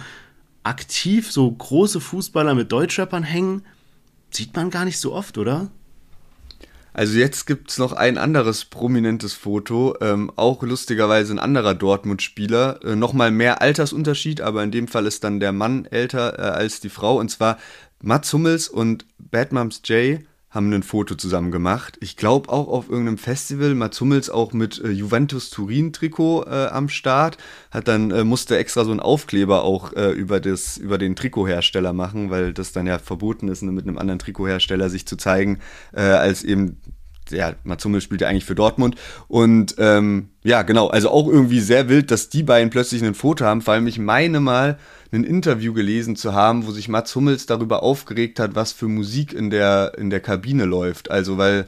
aktiv so große Fußballer mit Deutschrappern hängen, sieht man gar nicht so oft, oder? Also jetzt gibt es noch ein anderes prominentes Foto, ähm, auch lustigerweise ein anderer Dortmund-Spieler. Äh, Nochmal mehr Altersunterschied, aber in dem Fall ist dann der Mann älter äh, als die Frau. Und zwar Mats Hummels und Bad Moms Jay haben ein Foto zusammen gemacht. Ich glaube auch auf irgendeinem Festival. Mats Hummels auch mit äh, Juventus Turin Trikot äh, am Start. Hat dann äh, musste extra so einen Aufkleber auch äh, über das über den Trikothersteller machen, weil das dann ja verboten ist, mit einem anderen Trikothersteller sich zu zeigen, äh, als eben ja, Mats Hummels spielt ja eigentlich für Dortmund. Und ähm, ja, genau, also auch irgendwie sehr wild, dass die beiden plötzlich ein Foto haben. Vor allem, ich meine mal, ein Interview gelesen zu haben, wo sich Mats Hummels darüber aufgeregt hat, was für Musik in der, in der Kabine läuft. Also, weil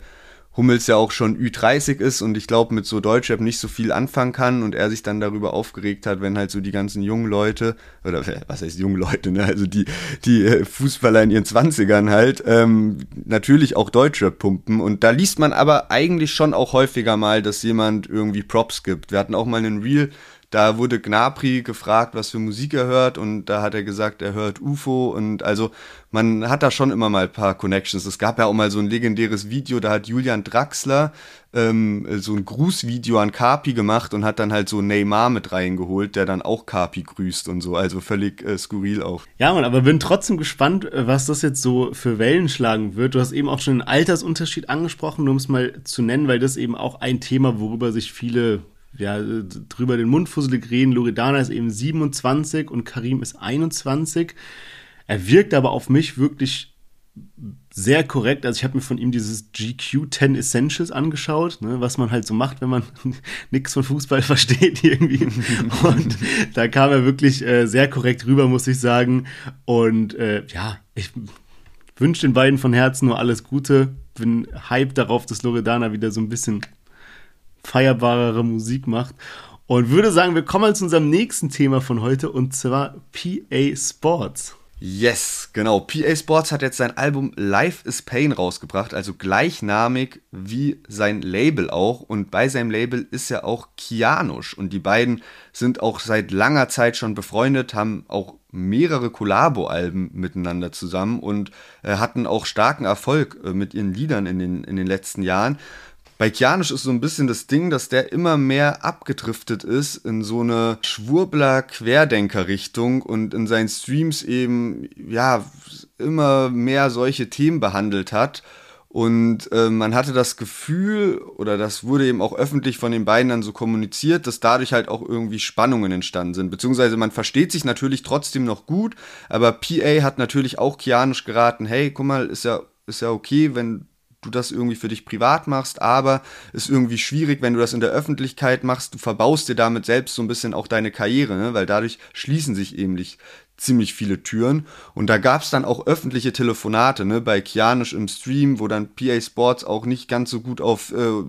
Hummels ja auch schon Ü30 ist und ich glaube mit so Deutschrap nicht so viel anfangen kann und er sich dann darüber aufgeregt hat, wenn halt so die ganzen jungen Leute, oder was heißt junge Leute, ne? also die, die äh, Fußballer in ihren Zwanzigern halt, ähm, natürlich auch Deutschrap pumpen und da liest man aber eigentlich schon auch häufiger mal, dass jemand irgendwie Props gibt. Wir hatten auch mal einen Real da wurde Gnapri gefragt, was für Musik er hört und da hat er gesagt, er hört UFO und also man hat da schon immer mal ein paar Connections. Es gab ja auch mal so ein legendäres Video, da hat Julian Draxler ähm, so ein Grußvideo an Carpi gemacht und hat dann halt so Neymar mit reingeholt, der dann auch Carpi grüßt und so. Also völlig äh, skurril auch. Ja, man, aber bin trotzdem gespannt, äh, was das jetzt so für Wellen schlagen wird. Du hast eben auch schon den Altersunterschied angesprochen, nur um es mal zu nennen, weil das eben auch ein Thema, worüber sich viele ja, drüber den Mund fusselig reden. Loredana ist eben 27 und Karim ist 21. Er wirkt aber auf mich wirklich sehr korrekt. Also ich habe mir von ihm dieses GQ 10 Essentials angeschaut, ne, was man halt so macht, wenn man *laughs* nichts von Fußball *laughs* versteht irgendwie. *laughs* Und da kam er wirklich äh, sehr korrekt rüber, muss ich sagen. Und äh, ja, ich wünsche den beiden von Herzen nur alles Gute. Bin hyped darauf, dass Loredana wieder so ein bisschen feierbarere Musik macht. Und würde sagen, wir kommen zu unserem nächsten Thema von heute und zwar PA Sports. Yes, genau. PA Sports hat jetzt sein Album Life is Pain rausgebracht, also gleichnamig wie sein Label auch. Und bei seinem Label ist ja auch Kianusch. Und die beiden sind auch seit langer Zeit schon befreundet, haben auch mehrere Collabo-Alben miteinander zusammen und äh, hatten auch starken Erfolg äh, mit ihren Liedern in den, in den letzten Jahren bei Kianisch ist so ein bisschen das Ding, dass der immer mehr abgedriftet ist in so eine Schwurbler-Querdenker-Richtung und in seinen Streams eben, ja, immer mehr solche Themen behandelt hat. Und äh, man hatte das Gefühl, oder das wurde eben auch öffentlich von den beiden dann so kommuniziert, dass dadurch halt auch irgendwie Spannungen entstanden sind. Beziehungsweise man versteht sich natürlich trotzdem noch gut, aber PA hat natürlich auch Kianisch geraten, hey, guck mal, ist ja, ist ja okay, wenn du das irgendwie für dich privat machst, aber ist irgendwie schwierig, wenn du das in der Öffentlichkeit machst. Du verbaust dir damit selbst so ein bisschen auch deine Karriere, ne? weil dadurch schließen sich eben ziemlich viele Türen. Und da gab es dann auch öffentliche Telefonate ne? bei Kianisch im Stream, wo dann PA Sports auch nicht ganz so gut auf äh,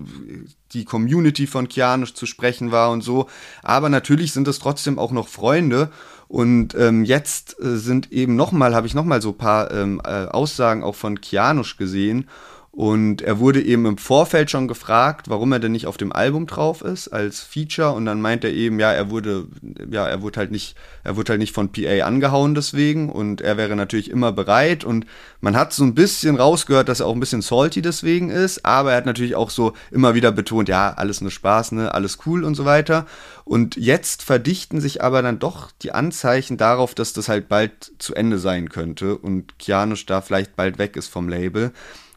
die Community von Kianisch zu sprechen war und so. Aber natürlich sind es trotzdem auch noch Freunde. Und ähm, jetzt äh, sind eben nochmal, habe ich nochmal so paar ähm, äh, Aussagen auch von Kianusch gesehen. Und er wurde eben im Vorfeld schon gefragt, warum er denn nicht auf dem Album drauf ist als Feature. Und dann meint er eben, ja, er wurde, ja, er wurde halt nicht, er wurde halt nicht von PA angehauen deswegen. Und er wäre natürlich immer bereit. Und man hat so ein bisschen rausgehört, dass er auch ein bisschen salty deswegen ist. Aber er hat natürlich auch so immer wieder betont, ja, alles nur Spaß, ne, alles cool und so weiter. Und jetzt verdichten sich aber dann doch die Anzeichen darauf, dass das halt bald zu Ende sein könnte und Kianusch da vielleicht bald weg ist vom Label.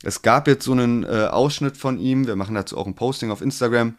Es gab jetzt so einen äh, Ausschnitt von ihm, wir machen dazu auch ein Posting auf Instagram,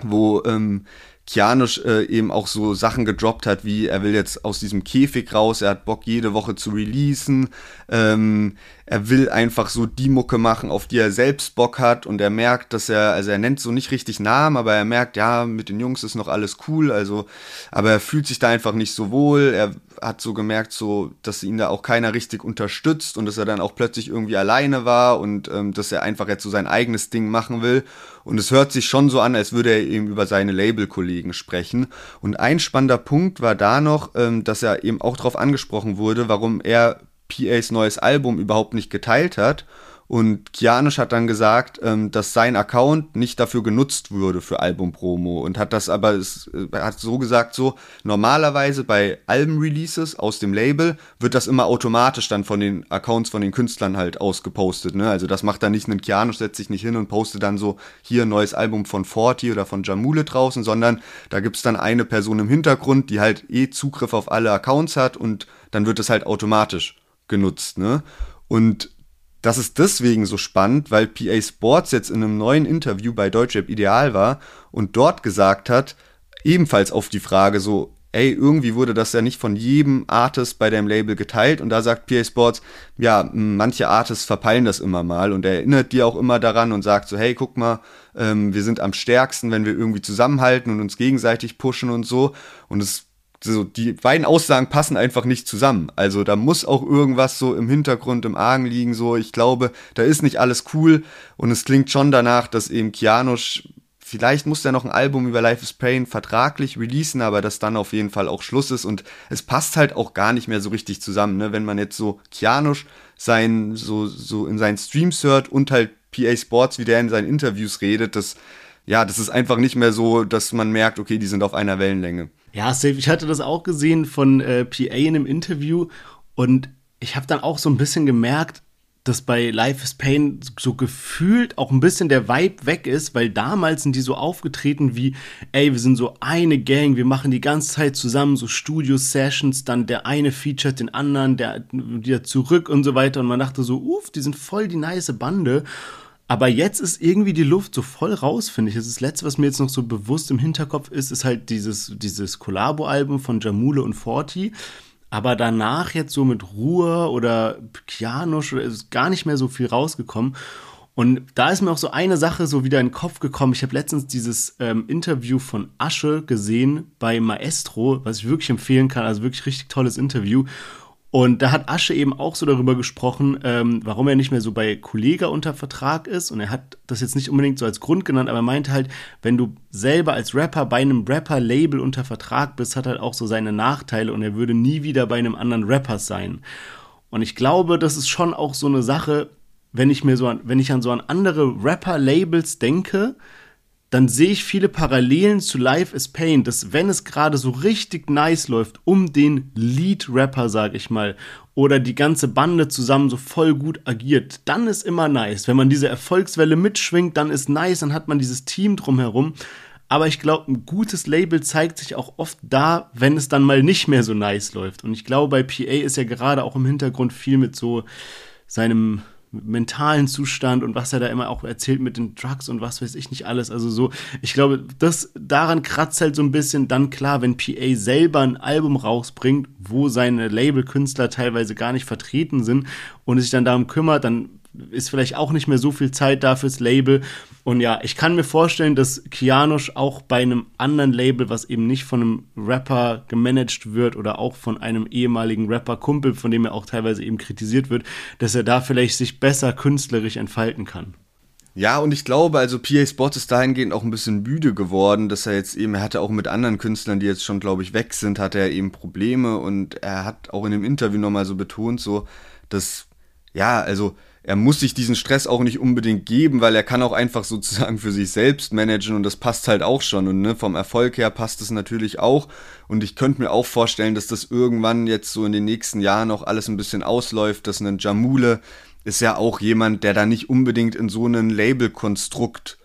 wo ähm, Kianusch äh, eben auch so Sachen gedroppt hat, wie er will jetzt aus diesem Käfig raus, er hat Bock jede Woche zu releasen, ähm, er will einfach so die Mucke machen, auf die er selbst Bock hat und er merkt, dass er, also er nennt so nicht richtig Namen, aber er merkt, ja, mit den Jungs ist noch alles cool, also, aber er fühlt sich da einfach nicht so wohl, er hat so gemerkt, so, dass ihn da auch keiner richtig unterstützt und dass er dann auch plötzlich irgendwie alleine war und ähm, dass er einfach jetzt so sein eigenes Ding machen will. Und es hört sich schon so an, als würde er eben über seine Labelkollegen sprechen. Und ein spannender Punkt war da noch, ähm, dass er eben auch darauf angesprochen wurde, warum er PAs neues Album überhaupt nicht geteilt hat. Und Kianisch hat dann gesagt, ähm, dass sein Account nicht dafür genutzt würde für Albumpromo und hat das aber, es, äh, hat so gesagt, so normalerweise bei Albenreleases aus dem Label wird das immer automatisch dann von den Accounts von den Künstlern halt ausgepostet. Ne? Also das macht dann nicht ein Kianisch, setzt sich nicht hin und postet dann so hier ein neues Album von Forti oder von Jamule draußen, sondern da gibt's dann eine Person im Hintergrund, die halt eh Zugriff auf alle Accounts hat und dann wird es halt automatisch genutzt. Ne? Und das ist deswegen so spannend, weil PA Sports jetzt in einem neuen Interview bei Deutschrap Ideal war und dort gesagt hat, ebenfalls auf die Frage so, ey, irgendwie wurde das ja nicht von jedem Artist bei deinem Label geteilt. Und da sagt PA Sports, ja, manche Artists verpeilen das immer mal. Und er erinnert die auch immer daran und sagt so, hey, guck mal, ähm, wir sind am stärksten, wenn wir irgendwie zusammenhalten und uns gegenseitig pushen und so. Und es so, die beiden Aussagen passen einfach nicht zusammen. Also da muss auch irgendwas so im Hintergrund, im Argen liegen, so. Ich glaube, da ist nicht alles cool und es klingt schon danach, dass eben Kianosch, vielleicht muss der noch ein Album über Life is Pain vertraglich releasen, aber dass dann auf jeden Fall auch Schluss ist und es passt halt auch gar nicht mehr so richtig zusammen, ne? Wenn man jetzt so Kianosch sein, so, so in seinen Streams hört und halt PA Sports, wie der in seinen Interviews redet, das, ja, das ist einfach nicht mehr so, dass man merkt, okay, die sind auf einer Wellenlänge. Ja, safe. Ich hatte das auch gesehen von äh, PA in einem Interview und ich habe dann auch so ein bisschen gemerkt, dass bei Life is Pain so gefühlt auch ein bisschen der Vibe weg ist, weil damals sind die so aufgetreten wie, ey, wir sind so eine Gang, wir machen die ganze Zeit zusammen so Studio-Sessions, dann der eine featuret den anderen, der wieder zurück und so weiter und man dachte so, uff, die sind voll die nice Bande. Aber jetzt ist irgendwie die Luft so voll raus, finde ich. Das Letzte, was mir jetzt noch so bewusst im Hinterkopf ist, ist halt dieses, dieses Collabo-Album von Jamule und Forti aber danach jetzt so mit Ruhe oder Kianosch ist gar nicht mehr so viel rausgekommen. Und da ist mir auch so eine Sache so wieder in den Kopf gekommen. Ich habe letztens dieses ähm, Interview von Asche gesehen bei Maestro, was ich wirklich empfehlen kann. Also wirklich richtig tolles Interview. Und da hat Asche eben auch so darüber gesprochen, ähm, warum er nicht mehr so bei Kollega unter Vertrag ist. Und er hat das jetzt nicht unbedingt so als Grund genannt, aber er meinte halt, wenn du selber als Rapper bei einem Rapper-Label unter Vertrag bist, hat halt auch so seine Nachteile und er würde nie wieder bei einem anderen Rapper sein. Und ich glaube, das ist schon auch so eine Sache, wenn ich mir so an, wenn ich an so an andere Rapper-Labels denke, dann sehe ich viele Parallelen zu Life is Pain, dass wenn es gerade so richtig nice läuft, um den Lead-Rapper, sag ich mal, oder die ganze Bande zusammen so voll gut agiert, dann ist immer nice. Wenn man diese Erfolgswelle mitschwingt, dann ist nice, dann hat man dieses Team drumherum. Aber ich glaube, ein gutes Label zeigt sich auch oft da, wenn es dann mal nicht mehr so nice läuft. Und ich glaube, bei PA ist ja gerade auch im Hintergrund viel mit so seinem mentalen Zustand und was er da immer auch erzählt mit den Drugs und was weiß ich nicht alles. Also so, ich glaube, das daran kratzt halt so ein bisschen dann klar, wenn PA selber ein Album rausbringt, wo seine Labelkünstler teilweise gar nicht vertreten sind und sich dann darum kümmert, dann ist vielleicht auch nicht mehr so viel Zeit da fürs Label. Und ja, ich kann mir vorstellen, dass Kianosch auch bei einem anderen Label, was eben nicht von einem Rapper gemanagt wird oder auch von einem ehemaligen Rapper-Kumpel, von dem er auch teilweise eben kritisiert wird, dass er da vielleicht sich besser künstlerisch entfalten kann. Ja, und ich glaube, also PA Sport ist dahingehend auch ein bisschen müde geworden, dass er jetzt eben, er hatte auch mit anderen Künstlern, die jetzt schon, glaube ich, weg sind, hatte er eben Probleme und er hat auch in dem Interview nochmal so betont, so, dass, ja, also, er muss sich diesen Stress auch nicht unbedingt geben, weil er kann auch einfach sozusagen für sich selbst managen und das passt halt auch schon. Und ne, vom Erfolg her passt es natürlich auch. Und ich könnte mir auch vorstellen, dass das irgendwann jetzt so in den nächsten Jahren auch alles ein bisschen ausläuft, dass ein Jamule ist ja auch jemand, der da nicht unbedingt in so einen Labelkonstrukt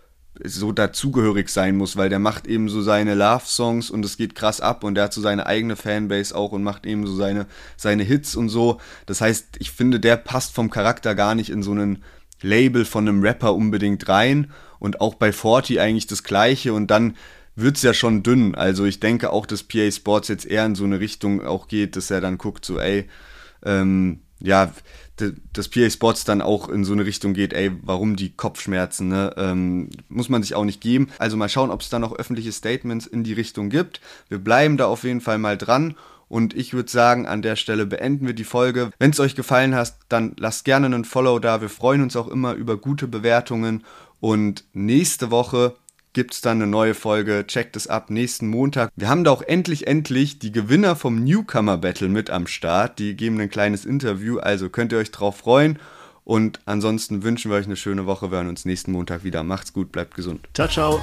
so dazugehörig sein muss, weil der macht eben so seine Love-Songs und es geht krass ab und der hat so seine eigene Fanbase auch und macht eben so seine, seine Hits und so. Das heißt, ich finde, der passt vom Charakter gar nicht in so einen Label von einem Rapper unbedingt rein und auch bei Forty eigentlich das gleiche und dann wird's ja schon dünn. Also ich denke auch, dass PA Sports jetzt eher in so eine Richtung auch geht, dass er dann guckt, so ey, ähm, ja, dass PA Sports dann auch in so eine Richtung geht, ey, warum die Kopfschmerzen, ne? Ähm, muss man sich auch nicht geben. Also mal schauen, ob es da noch öffentliche Statements in die Richtung gibt. Wir bleiben da auf jeden Fall mal dran. Und ich würde sagen, an der Stelle beenden wir die Folge. Wenn es euch gefallen hat, dann lasst gerne einen Follow da. Wir freuen uns auch immer über gute Bewertungen. Und nächste Woche gibt es dann eine neue Folge. Checkt es ab nächsten Montag. Wir haben da auch endlich, endlich die Gewinner vom Newcomer Battle mit am Start. Die geben ein kleines Interview, also könnt ihr euch drauf freuen. Und ansonsten wünschen wir euch eine schöne Woche. Wir hören uns nächsten Montag wieder. Macht's gut, bleibt gesund. Ciao, ciao.